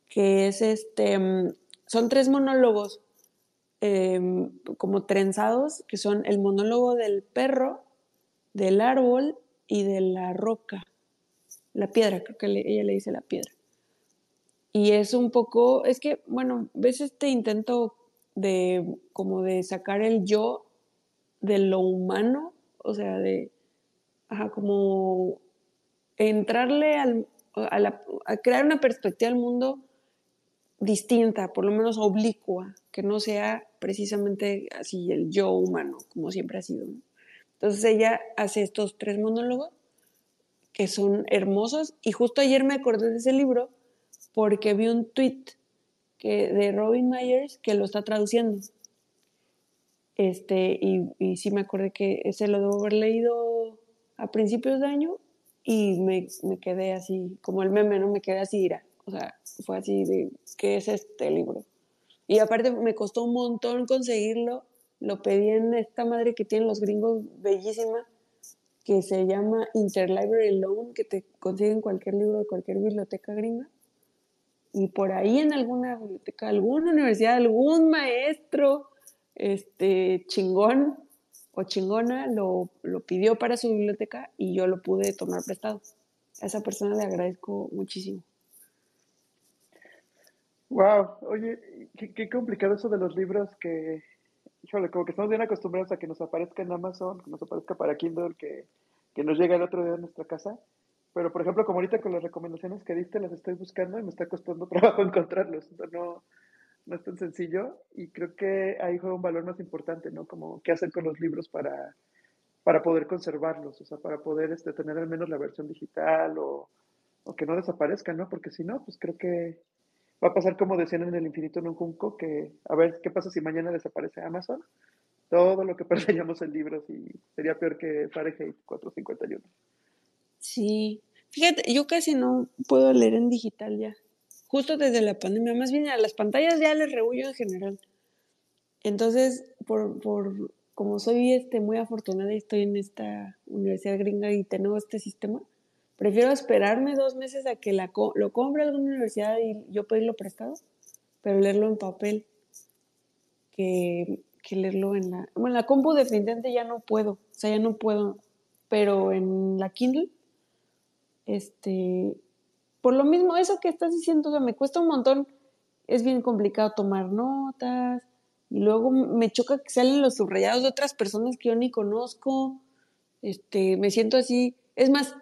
que es este, son tres monólogos em, como trenzados, que son el monólogo del perro, del árbol y de la roca la piedra, creo que ella le dice la piedra. Y es un poco, es que, bueno, ves este intento de como de sacar el yo de lo humano, o sea, de, ajá, como entrarle al, a, crear una perspectiva del mundo distinta, por lo menos oblicua, que no sea precisamente así el yo humano, como siempre ha sido. Entonces ella hace estos tres monólogos que son hermosos. Y justo ayer me acordé de ese libro porque vi un tweet que, de Robin Myers que lo está traduciendo. Este, y, y sí me acordé que ese lo debo haber leído a principios de año y me, me quedé así, como el meme, ¿no? Me quedé así, ira. O sea, fue así de, ¿qué es este libro? Y aparte me costó un montón conseguirlo. Lo pedí en esta madre que tienen los gringos, bellísima que se llama Interlibrary Loan, que te consiguen cualquier libro de cualquier biblioteca gringa. Y por ahí en alguna biblioteca, alguna universidad, algún maestro este, chingón o chingona lo, lo pidió para su biblioteca y yo lo pude tomar prestado. A esa persona le agradezco muchísimo. Wow, oye, qué, complicado eso de los libros que, híjole, como que estamos bien acostumbrados a que nos aparezca en Amazon, que nos aparezca para Kindle, que, que nos llegue el otro día a nuestra casa. Pero, por ejemplo, como ahorita con las recomendaciones que diste, las estoy buscando y me está costando trabajo encontrarlos. no, no es tan sencillo y creo que ahí juega un valor más importante, ¿no? Como qué hacer con los libros para, para poder conservarlos, o sea, para poder este, tener al menos la versión digital o, que no desaparezcan, ¿no? Porque si no, pues creo que va a pasar como decían en el infinito en un junco, que a ver qué pasa si mañana desaparece Amazon, todo lo que perseguíamos en libros y sería peor que Fahrenheit 451. Sí, fíjate, yo casi no puedo leer en digital ya, justo desde la pandemia, más bien a las pantallas ya les rehuyo en general. Entonces, por, por como soy este, muy afortunada y estoy en esta universidad gringa y tengo este sistema, prefiero esperarme dos meses a que la lo compre alguna universidad y yo pedirlo prestado, pero leerlo en papel, que, que leerlo en la... Bueno, la compu definitivamente ya no puedo, o sea, ya no puedo, pero en la Kindle, este, por lo mismo, eso que estás diciendo, o sea, me cuesta un montón, es bien complicado tomar notas, y luego me choca que salen los subrayados de otras personas que yo ni conozco, este, me siento así, es más,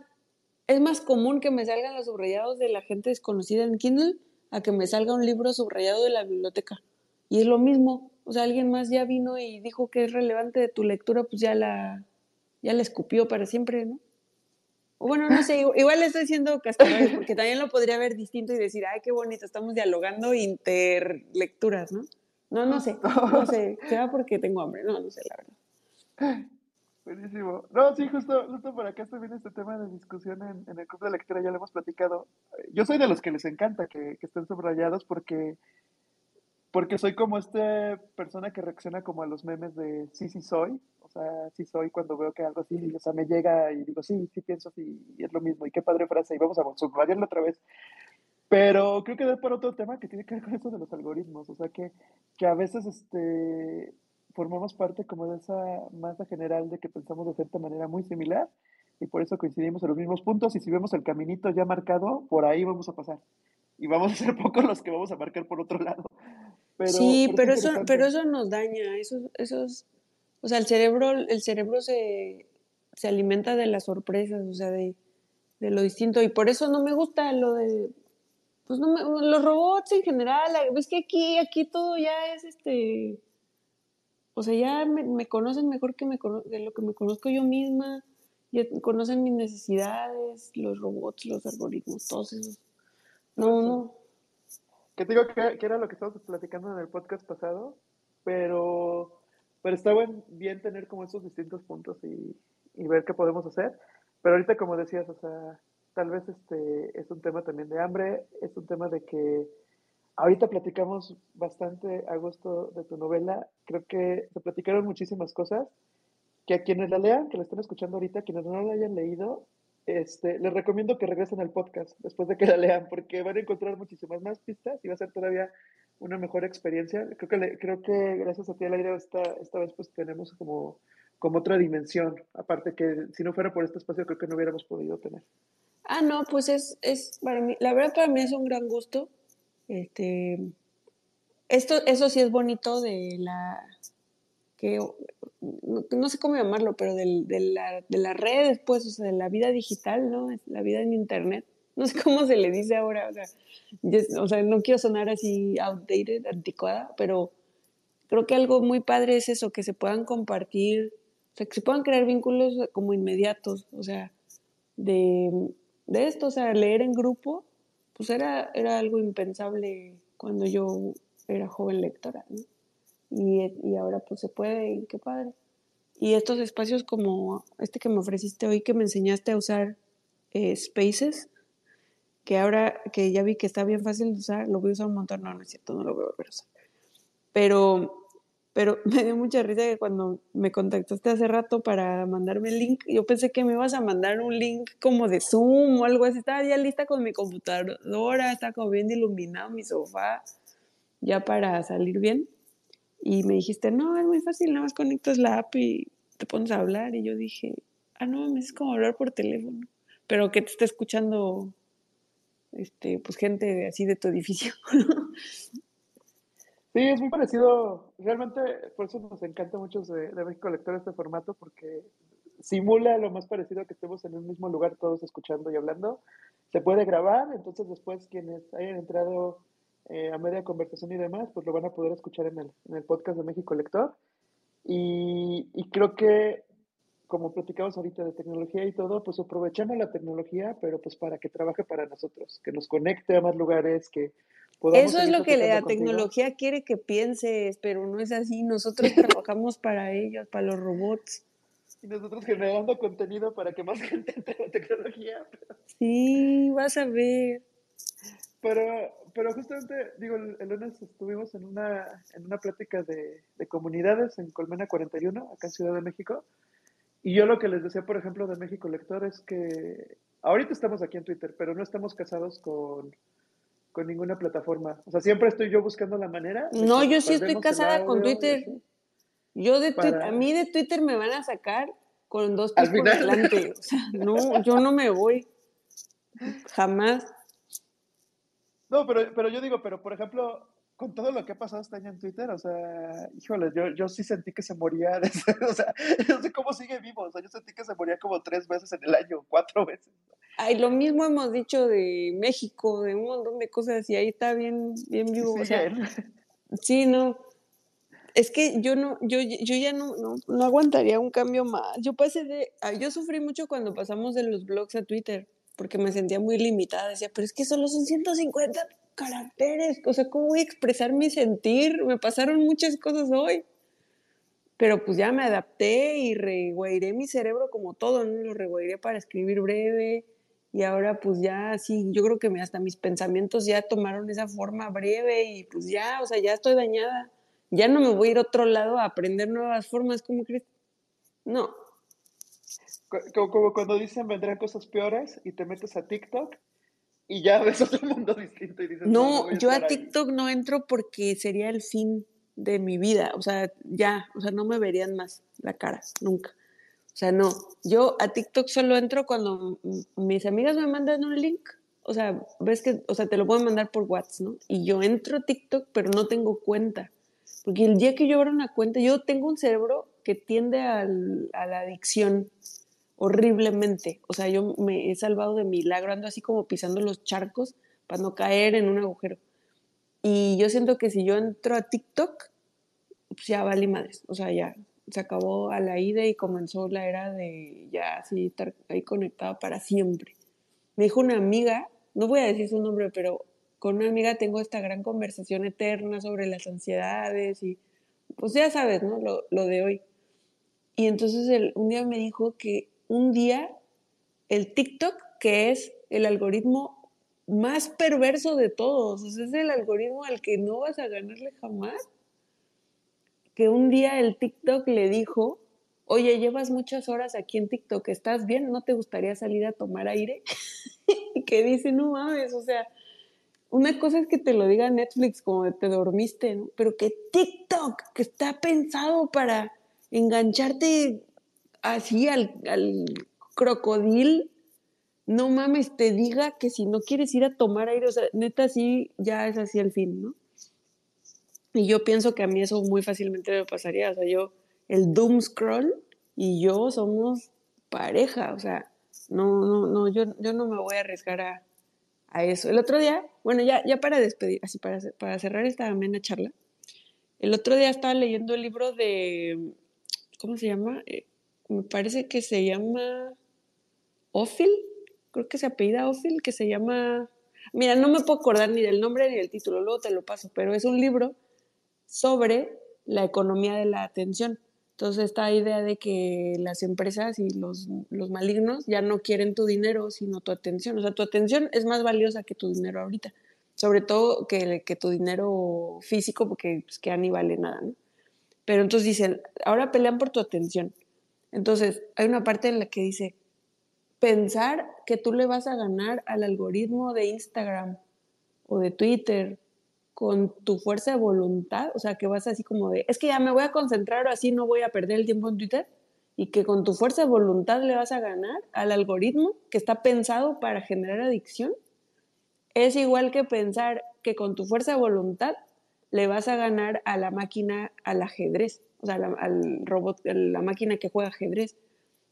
es más común que me salgan los subrayados de la gente desconocida en Kindle a que me salga un libro subrayado de la biblioteca. Y es lo mismo, o sea, alguien más ya vino y dijo que es relevante de tu lectura, pues ya la, ya la escupió para siempre, ¿no? Bueno, no sé, igual le estoy diciendo cascarones, porque también lo podría ver distinto y decir, ay, qué bonito, estamos dialogando interlecturas, ¿no? No, no sé, no sé, será porque tengo hambre, no, no sé, la verdad. Buenísimo. No, sí, justo, justo por acá bien este tema de discusión en, en, el club de lectura, ya lo hemos platicado. Yo soy de los que les encanta que, que estén subrayados porque porque soy como esta persona que reacciona como a los memes de sí, sí soy. O sea, sí soy cuando veo que algo así, o sea, me llega y digo, sí, sí pienso sí, y es lo mismo. Y qué padre frase. Y vamos a subrayarlo otra vez. Pero creo que da para otro tema que tiene que ver con eso de los algoritmos. O sea, que, que a veces este, formamos parte como de esa masa general de que pensamos de cierta manera muy similar y por eso coincidimos en los mismos puntos. Y si vemos el caminito ya marcado, por ahí vamos a pasar. Y vamos a ser pocos los que vamos a marcar por otro lado sí, pero eso, pero eso nos daña, eso, esos, o sea, el cerebro, el cerebro se, se alimenta de las sorpresas, o sea, de, de, lo distinto, y por eso no me gusta lo de, pues no me, los robots en general, es que aquí, aquí todo ya es este, o sea, ya me, conocen mejor que me, de lo que me conozco yo misma, ya conocen mis necesidades, los robots, los algoritmos, todos esos. No, no, que te digo que, era lo que estábamos platicando en el podcast pasado, pero, pero está bien tener como esos distintos puntos y, y, ver qué podemos hacer. Pero ahorita, como decías, o sea, tal vez este es un tema también de hambre, es un tema de que ahorita platicamos bastante a gusto de tu novela. Creo que se platicaron muchísimas cosas que a quienes la lean, que la estén escuchando ahorita, quienes no la hayan leído, este, les recomiendo que regresen al podcast después de que la lean, porque van a encontrar muchísimas más pistas y va a ser todavía una mejor experiencia. Creo que, creo que gracias a ti, Alaira, esta, esta vez pues tenemos como, como otra dimensión, aparte que si no fuera por este espacio creo que no hubiéramos podido tener. Ah, no, pues es, es para mí, la verdad para mí es un gran gusto. Este, esto, eso sí es bonito de la, que no, sé cómo llamarlo, pero de, la, de las redes, pues, o sea, de la vida digital, ¿no? La vida en Internet. No sé cómo se le dice ahora, o sea, o sea, no quiero sonar así outdated, anticuada, pero creo que algo muy padre es eso, que se puedan compartir, o sea, que se puedan crear vínculos como inmediatos, o sea, de, de esto, o sea, leer en grupo, pues era, era algo impensable cuando yo era joven lectora, ¿no? Y, y ahora pues se puede y qué padre. Y estos espacios como este que me ofreciste hoy, que me enseñaste a usar eh, Spaces, que ahora que ya vi que está bien fácil de usar, lo voy a usar un montón, no, no es cierto, no lo voy a volver a usar. Pero, pero me dio mucha risa que cuando me contactaste hace rato para mandarme el link, yo pensé que me ibas a mandar un link como de Zoom o algo así, estaba ya lista con mi computadora, estaba como bien iluminado mi sofá, ya para salir bien. Y me dijiste, no, es muy fácil, nada más conectas la app y te pones a hablar. Y yo dije, ah, no, es como hablar por teléfono. Pero que te está escuchando, este, pues gente así de tu edificio. Sí, es muy parecido. Realmente, por eso nos encanta mucho de, de México Lector este formato, porque simula lo más parecido a que estemos en el mismo lugar todos escuchando y hablando. Se puede grabar, entonces después quienes hayan entrado eh, a media conversación y demás, pues lo van a poder escuchar en el, en el podcast de México Lector. Y, y, creo que, como platicamos ahorita de tecnología y todo, pues aprovechamos la tecnología, pero pues para que trabaje para nosotros, que nos conecte a más lugares, que podamos... Eso es lo que la tecnología quiere que pienses, pero no es así. Nosotros trabajamos para ellos, para los robots. Y nosotros generando contenido para que más gente entre la tecnología. Sí, vas a ver. Pero, pero justamente, digo, el, lunes estuvimos en una, en una plática de, de, comunidades en Colmena 41, acá en Ciudad de México, y yo lo que les decía, por ejemplo, de México Lector es que ahorita estamos aquí en Twitter, pero no estamos casados con, con ninguna plataforma. O sea, siempre estoy yo buscando la manera. No, yo sí estoy casada con Twitter. Yo de Twitter, a mí de Twitter me van a sacar con dos pies por delante. O sea, no, yo no me voy. Jamás. No, pero, pero yo digo, pero por ejemplo, con todo lo que ha pasado este año en Twitter, o sea, híjole, yo, yo sí sentí que se moría, o sea, no sé cómo sigue vivo, o sea, yo sentí que se moría como tres veces en el año, cuatro veces. Ay, lo mismo hemos dicho de México, de un montón de cosas, y ahí está bien, bien vivo. Sí, o sea, sí, no. Es que yo no, yo, yo ya no, no, no, aguantaría un cambio más. Yo pasé de, ah, yo sufrí mucho cuando pasamos de los blogs a Twitter, porque me sentía muy limitada. Decía, pero es que solo son 150 caracteres. O sea, ¿cómo voy a expresar mi sentir? Me pasaron muchas cosas hoy. Pero pues ya me adapté y reguairé mi cerebro como todo, ¿no? Lo reguairé para escribir breve. Y ahora pues ya sí, yo creo que hasta mis pensamientos ya tomaron esa forma breve y pues ya, o sea, ya estoy dañada ya no me voy a ir a otro lado a aprender nuevas formas, ¿cómo crees? No. Como, cuando dicen vendrán cosas peores y te metes a TikTok y ya ves otro mundo distinto y dices... No, yo a TikTok no entro porque sería el fin de mi vida, o sea, ya, o sea, no me verían más la cara, nunca. O sea, no, yo a TikTok solo entro cuando mis amigas me mandan un link, o sea, ves que, o sea, te lo pueden mandar por WhatsApp, ¿no? Y yo entro a TikTok, pero no tengo cuenta. Porque el día que yo abro una cuenta, yo tengo un cerebro que tiende a la adicción horriblemente. O sea, yo me he salvado de milagro, ando así como pisando los charcos para no caer en un agujero. Y yo siento que si yo entro a TikTok, pues ya vale madres. O sea, ya se acabó a la ida y comenzó la era de ya así estar ahí conectada para siempre. Me dijo una amiga, no voy a decir su nombre, pero con una amiga tengo esta gran conversación eterna sobre las ansiedades y pues ya sabes, ¿no? Lo, lo de hoy. Y entonces él, un día me dijo que un día el TikTok, que es el algoritmo más perverso de todos, es el algoritmo al que no vas a ganarle jamás, que un día el TikTok le dijo, oye, llevas muchas horas aquí en TikTok, ¿estás bien? ¿No te gustaría salir a tomar aire? y que dice, no mames, o sea, una cosa es que te lo diga Netflix como te dormiste, ¿no? pero que TikTok, que está pensado para engancharte así al, al crocodil, no mames, te diga que si no quieres ir a tomar aire, o sea, neta, sí, ya es así el fin, ¿no? Y yo pienso que a mí eso muy fácilmente me pasaría, o sea, yo, el doom scroll y yo somos pareja, o sea, no, no, no, yo, yo no me voy a arriesgar a, a eso. El otro día, bueno, ya, ya para despedir, así para, para cerrar esta amena charla, el otro día estaba leyendo el libro de, ¿cómo se llama? Eh, me parece que se llama Ophil, creo que se apellida Ophil, que se llama, mira, no me puedo acordar ni del nombre ni del título, luego te lo paso, pero es un libro sobre la economía de la atención. Entonces, esta idea de que las empresas y los, los, malignos ya no quieren tu dinero, sino tu atención. O sea, tu atención es más valiosa que tu dinero ahorita. Sobre todo que, que tu dinero físico, porque pues, que ni vale nada, ¿no? Pero entonces dicen, ahora pelean por tu atención. Entonces, hay una parte en la que dice, pensar que tú le vas a ganar al algoritmo de Instagram o de Twitter con tu fuerza de voluntad, o sea, que vas así como de, es que ya me voy a concentrar o así no voy a perder el tiempo en Twitter, y que con tu fuerza de voluntad le vas a ganar al algoritmo que está pensado para generar adicción, es igual que pensar que con tu fuerza de voluntad le vas a ganar a la máquina, al ajedrez, o sea, al robot, a la máquina que juega ajedrez.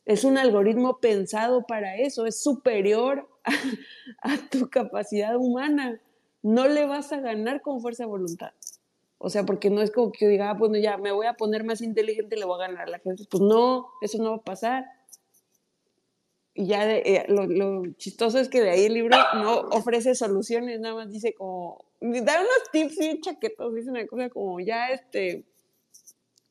Es un algoritmo pensado para eso, es superior a tu capacidad humana no le vas a ganar con fuerza de voluntad. O sea, porque no es como que diga, ah, bueno, ya me voy a poner más inteligente y le voy a ganar a la gente. Pues no, eso no va a pasar. Y ya eh, lo, chistoso es que de ahí el libro no ofrece soluciones, nada más dice como, da unos tips y chaquetos, dice una cosa como ya este,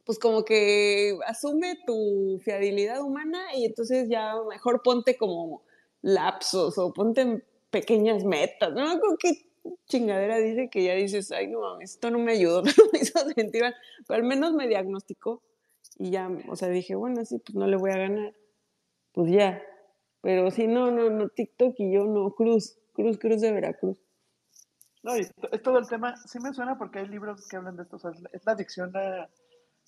pues como que asume tu fiabilidad humana y entonces ya mejor ponte como lapsos o ponte pequeñas metas, ¿no? Como que chingadera dice que ya dices, ay, no mames, esto no me ayudó, no me hizo sentir mal, pero al menos me diagnosticó y ya, o sea, dije, bueno, sí, pues no le voy a ganar, pues ya, pero sí, no, no, no, TikTok y yo no, Cruz, Cruz, Cruz de Veracruz. No, y es todo el tema, sí me suena porque hay libros que hablan de esto, o sea, es la adicción a,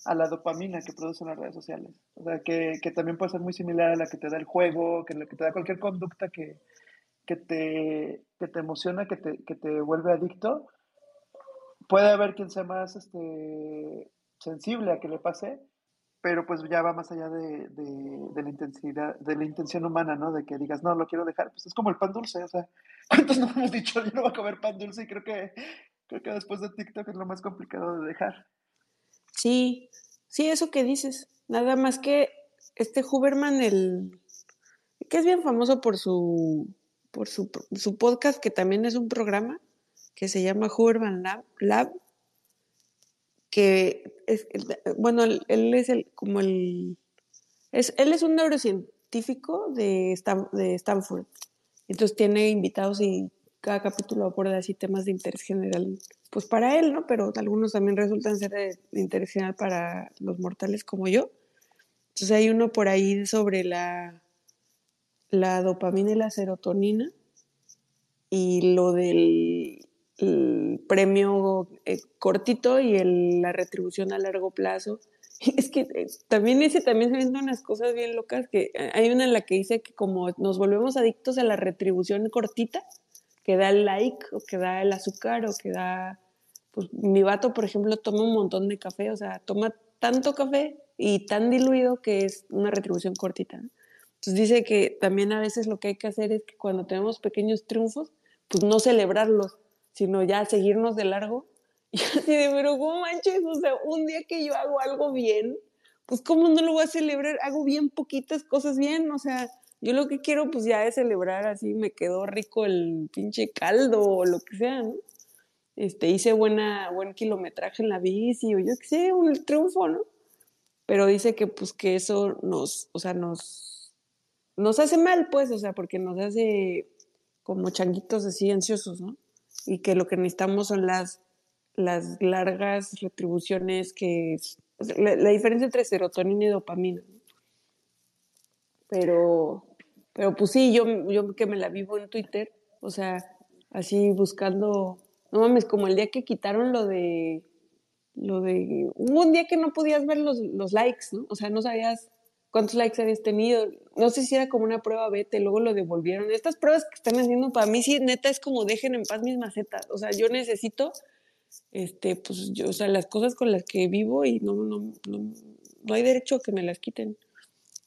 a la dopamina que producen las redes sociales. O sea, que, que, también puede ser muy similar a la que te da el juego, que, la que te da cualquier conducta que, que, te, que te emociona, que te, que te vuelve adicto. Puede haber quien sea más este, sensible a que le pase, pero pues ya va más allá de, de, la intensidad, de la intención humana, ¿no? De que digas, no, lo quiero dejar. Pues es como el pan dulce, o sea, ¿cuántos no hemos dicho, yo no voy a comer pan dulce? Y creo que, creo que después de TikTok es lo más complicado de dejar. Sí, sí, eso que dices. Nada más que este Huberman, el que es bien famoso por su por su, su podcast, que también es un programa que se llama Huberman Lab, que es, bueno, él, es el, como el, es, él es un neurocientífico de, de Stanford. Entonces tiene invitados y cada capítulo aborda así temas de interés general pues para él, ¿no? Pero algunos también resultan ser de, interés general para los mortales como yo. Entonces hay uno por ahí sobre la, la dopamina y la serotonina y lo del premio eh, cortito y la retribución a largo plazo. Es que eh, también ese también se ven unas cosas bien locas que eh, hay una en la que dice que como nos volvemos adictos a la retribución cortita, que da el like o que da el azúcar o que da, pues mi vato, por ejemplo, toma un montón de café, o sea, toma tanto café y tan diluido que es una retribución cortita. Entonces dice que también a veces lo que hay que hacer es que cuando tenemos pequeños triunfos, pues no celebrarlos, sino ya seguirnos de largo. Y así de, pero ¿cómo manches? O sea, un día que yo hago algo bien, pues ¿cómo no lo voy a celebrar? Hago bien poquitas cosas bien, o sea, yo lo que quiero, pues ya es celebrar así, me quedó rico el pinche caldo o lo que sea, ¿no? Este, hice buena, buen kilometraje en la bici o yo qué sé, un triunfo, ¿no? Pero dice que pues que eso nos, o sea, nos, nos hace mal, pues, o sea, porque nos hace como changuitos así ansiosos, ¿no? Y que lo que necesitamos son las, las largas retribuciones que... la, la diferencia entre serotonina y dopamina. ¿no? Pero, pero pues sí, yo, yo que me la vivo en Twitter, o sea, así buscando, no mames, como el día que quitaron lo de, lo de, hubo un día que no podías ver los, los likes, ¿no? O sea, no sabías cuántos likes habías tenido, no sé si era como una prueba beta, luego lo devolvieron. Estas pruebas que están haciendo para mí, sí, neta, es como dejen en paz mis macetas, o sea, yo necesito, este, pues, yo, o sea, las cosas con las que vivo y no, no, no, no hay derecho a que me las quiten.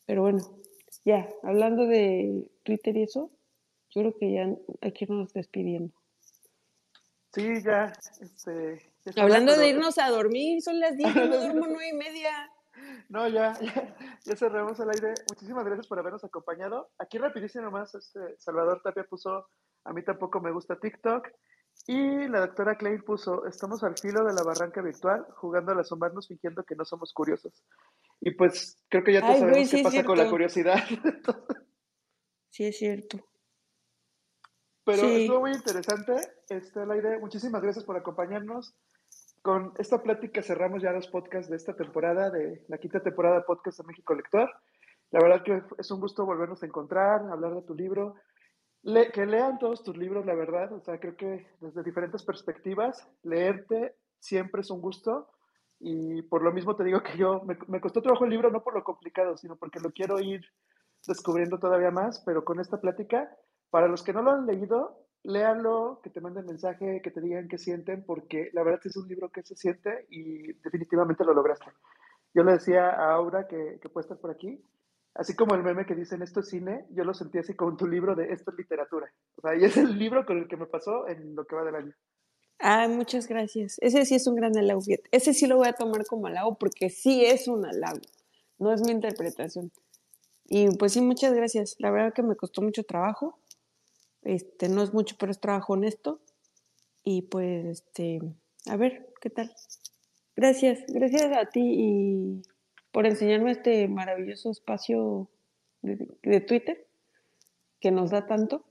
Pero bueno, ya, hablando de Twitter y eso, yo creo que ya hay que irnos despidiendo. Sí, ya, este... hablando de irnos a dormir, son las 10, nos duermo nueve y media. No, ya, ya, ya, cerramos el aire. Muchísimas gracias por habernos acompañado. Aquí rapidísimo nomás, este, Salvador Tapia puso, a mí tampoco me gusta TikTok. Y la doctora Klein puso, estamos al filo de la barranca virtual, jugando a asomarnos fingiendo que no somos curiosos. Y pues creo que ya todos sabemos qué pasa con la curiosidad. sí, es cierto. Pero sí. estuvo muy interesante, este, la idea. Muchísimas gracias por acompañarnos. Con esta plática cerramos ya los podcasts de esta temporada, de la quinta temporada de Podcast de México Lector. La verdad que es un gusto volvernos a encontrar, hablar de tu libro. Le, que lean todos tus libros, la verdad. O sea, creo que desde diferentes perspectivas, leerte siempre es un gusto. Y por lo mismo te digo que yo, me, me, costó trabajo el libro, no por lo complicado, sino porque lo quiero ir descubriendo todavía más, pero con esta plática, para los que no lo han leído, léanlo, que te manden mensaje, que te digan qué sienten, porque la verdad es un libro que se siente y definitivamente lo lograste. Yo le decía a Aura que, que puede estar por aquí, así como el meme que dicen esto es cine, yo lo sentí así con tu libro de esto es literatura. O sea, y es el libro con el que me pasó en lo que va del año. Ah, muchas gracias. Ese sí es un gran halago. Ese sí lo voy a tomar como halago porque sí es un halago. No es mi interpretación. Y pues sí, muchas gracias. La verdad que me costó mucho trabajo. Este, no es mucho, pero es trabajo honesto. Y pues, este, a ver, ¿qué tal? Gracias, gracias a ti y por enseñarme este maravilloso espacio de, de Twitter que nos da tanto.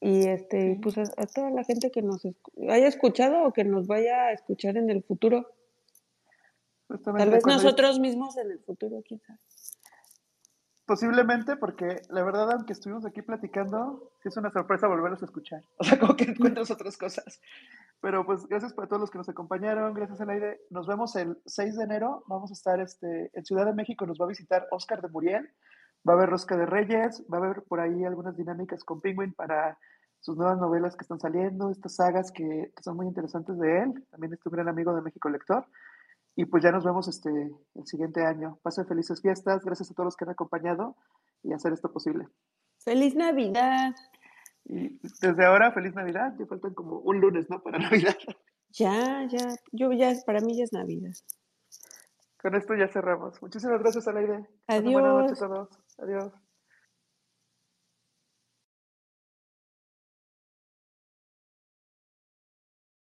Y este, pues a, a toda la gente que nos escu- haya escuchado o que nos vaya a escuchar en el futuro. Justamente Tal vez nosotros mismos en el futuro, sabe. Posiblemente, porque la verdad, aunque estuvimos aquí platicando, sí es una sorpresa volverlos a escuchar. O sea, como que encuentras otras cosas. Pero pues gracias para todos los que nos acompañaron, gracias al aire. Nos vemos el 6 de enero. Vamos a estar este, en Ciudad de México, nos va a visitar Oscar de Muriel. Va a haber Rosca de Reyes, va a haber por ahí algunas dinámicas con Penguin para sus nuevas novelas que están saliendo, estas sagas que, que son muy interesantes de él. También es un gran amigo de México Lector. Y pues ya nos vemos este, el siguiente año. Pasen felices fiestas. Gracias a todos los que han acompañado y hacer esto posible. ¡Feliz Navidad! Y desde ahora, feliz Navidad. Ya faltan como un lunes, ¿no? Para Navidad. Ya, ya, yo ya, para mí ya es Navidad. Con esto ya cerramos. Muchísimas gracias, Alaide. Pasen Buenas Adiós. noches a todos. Adiós.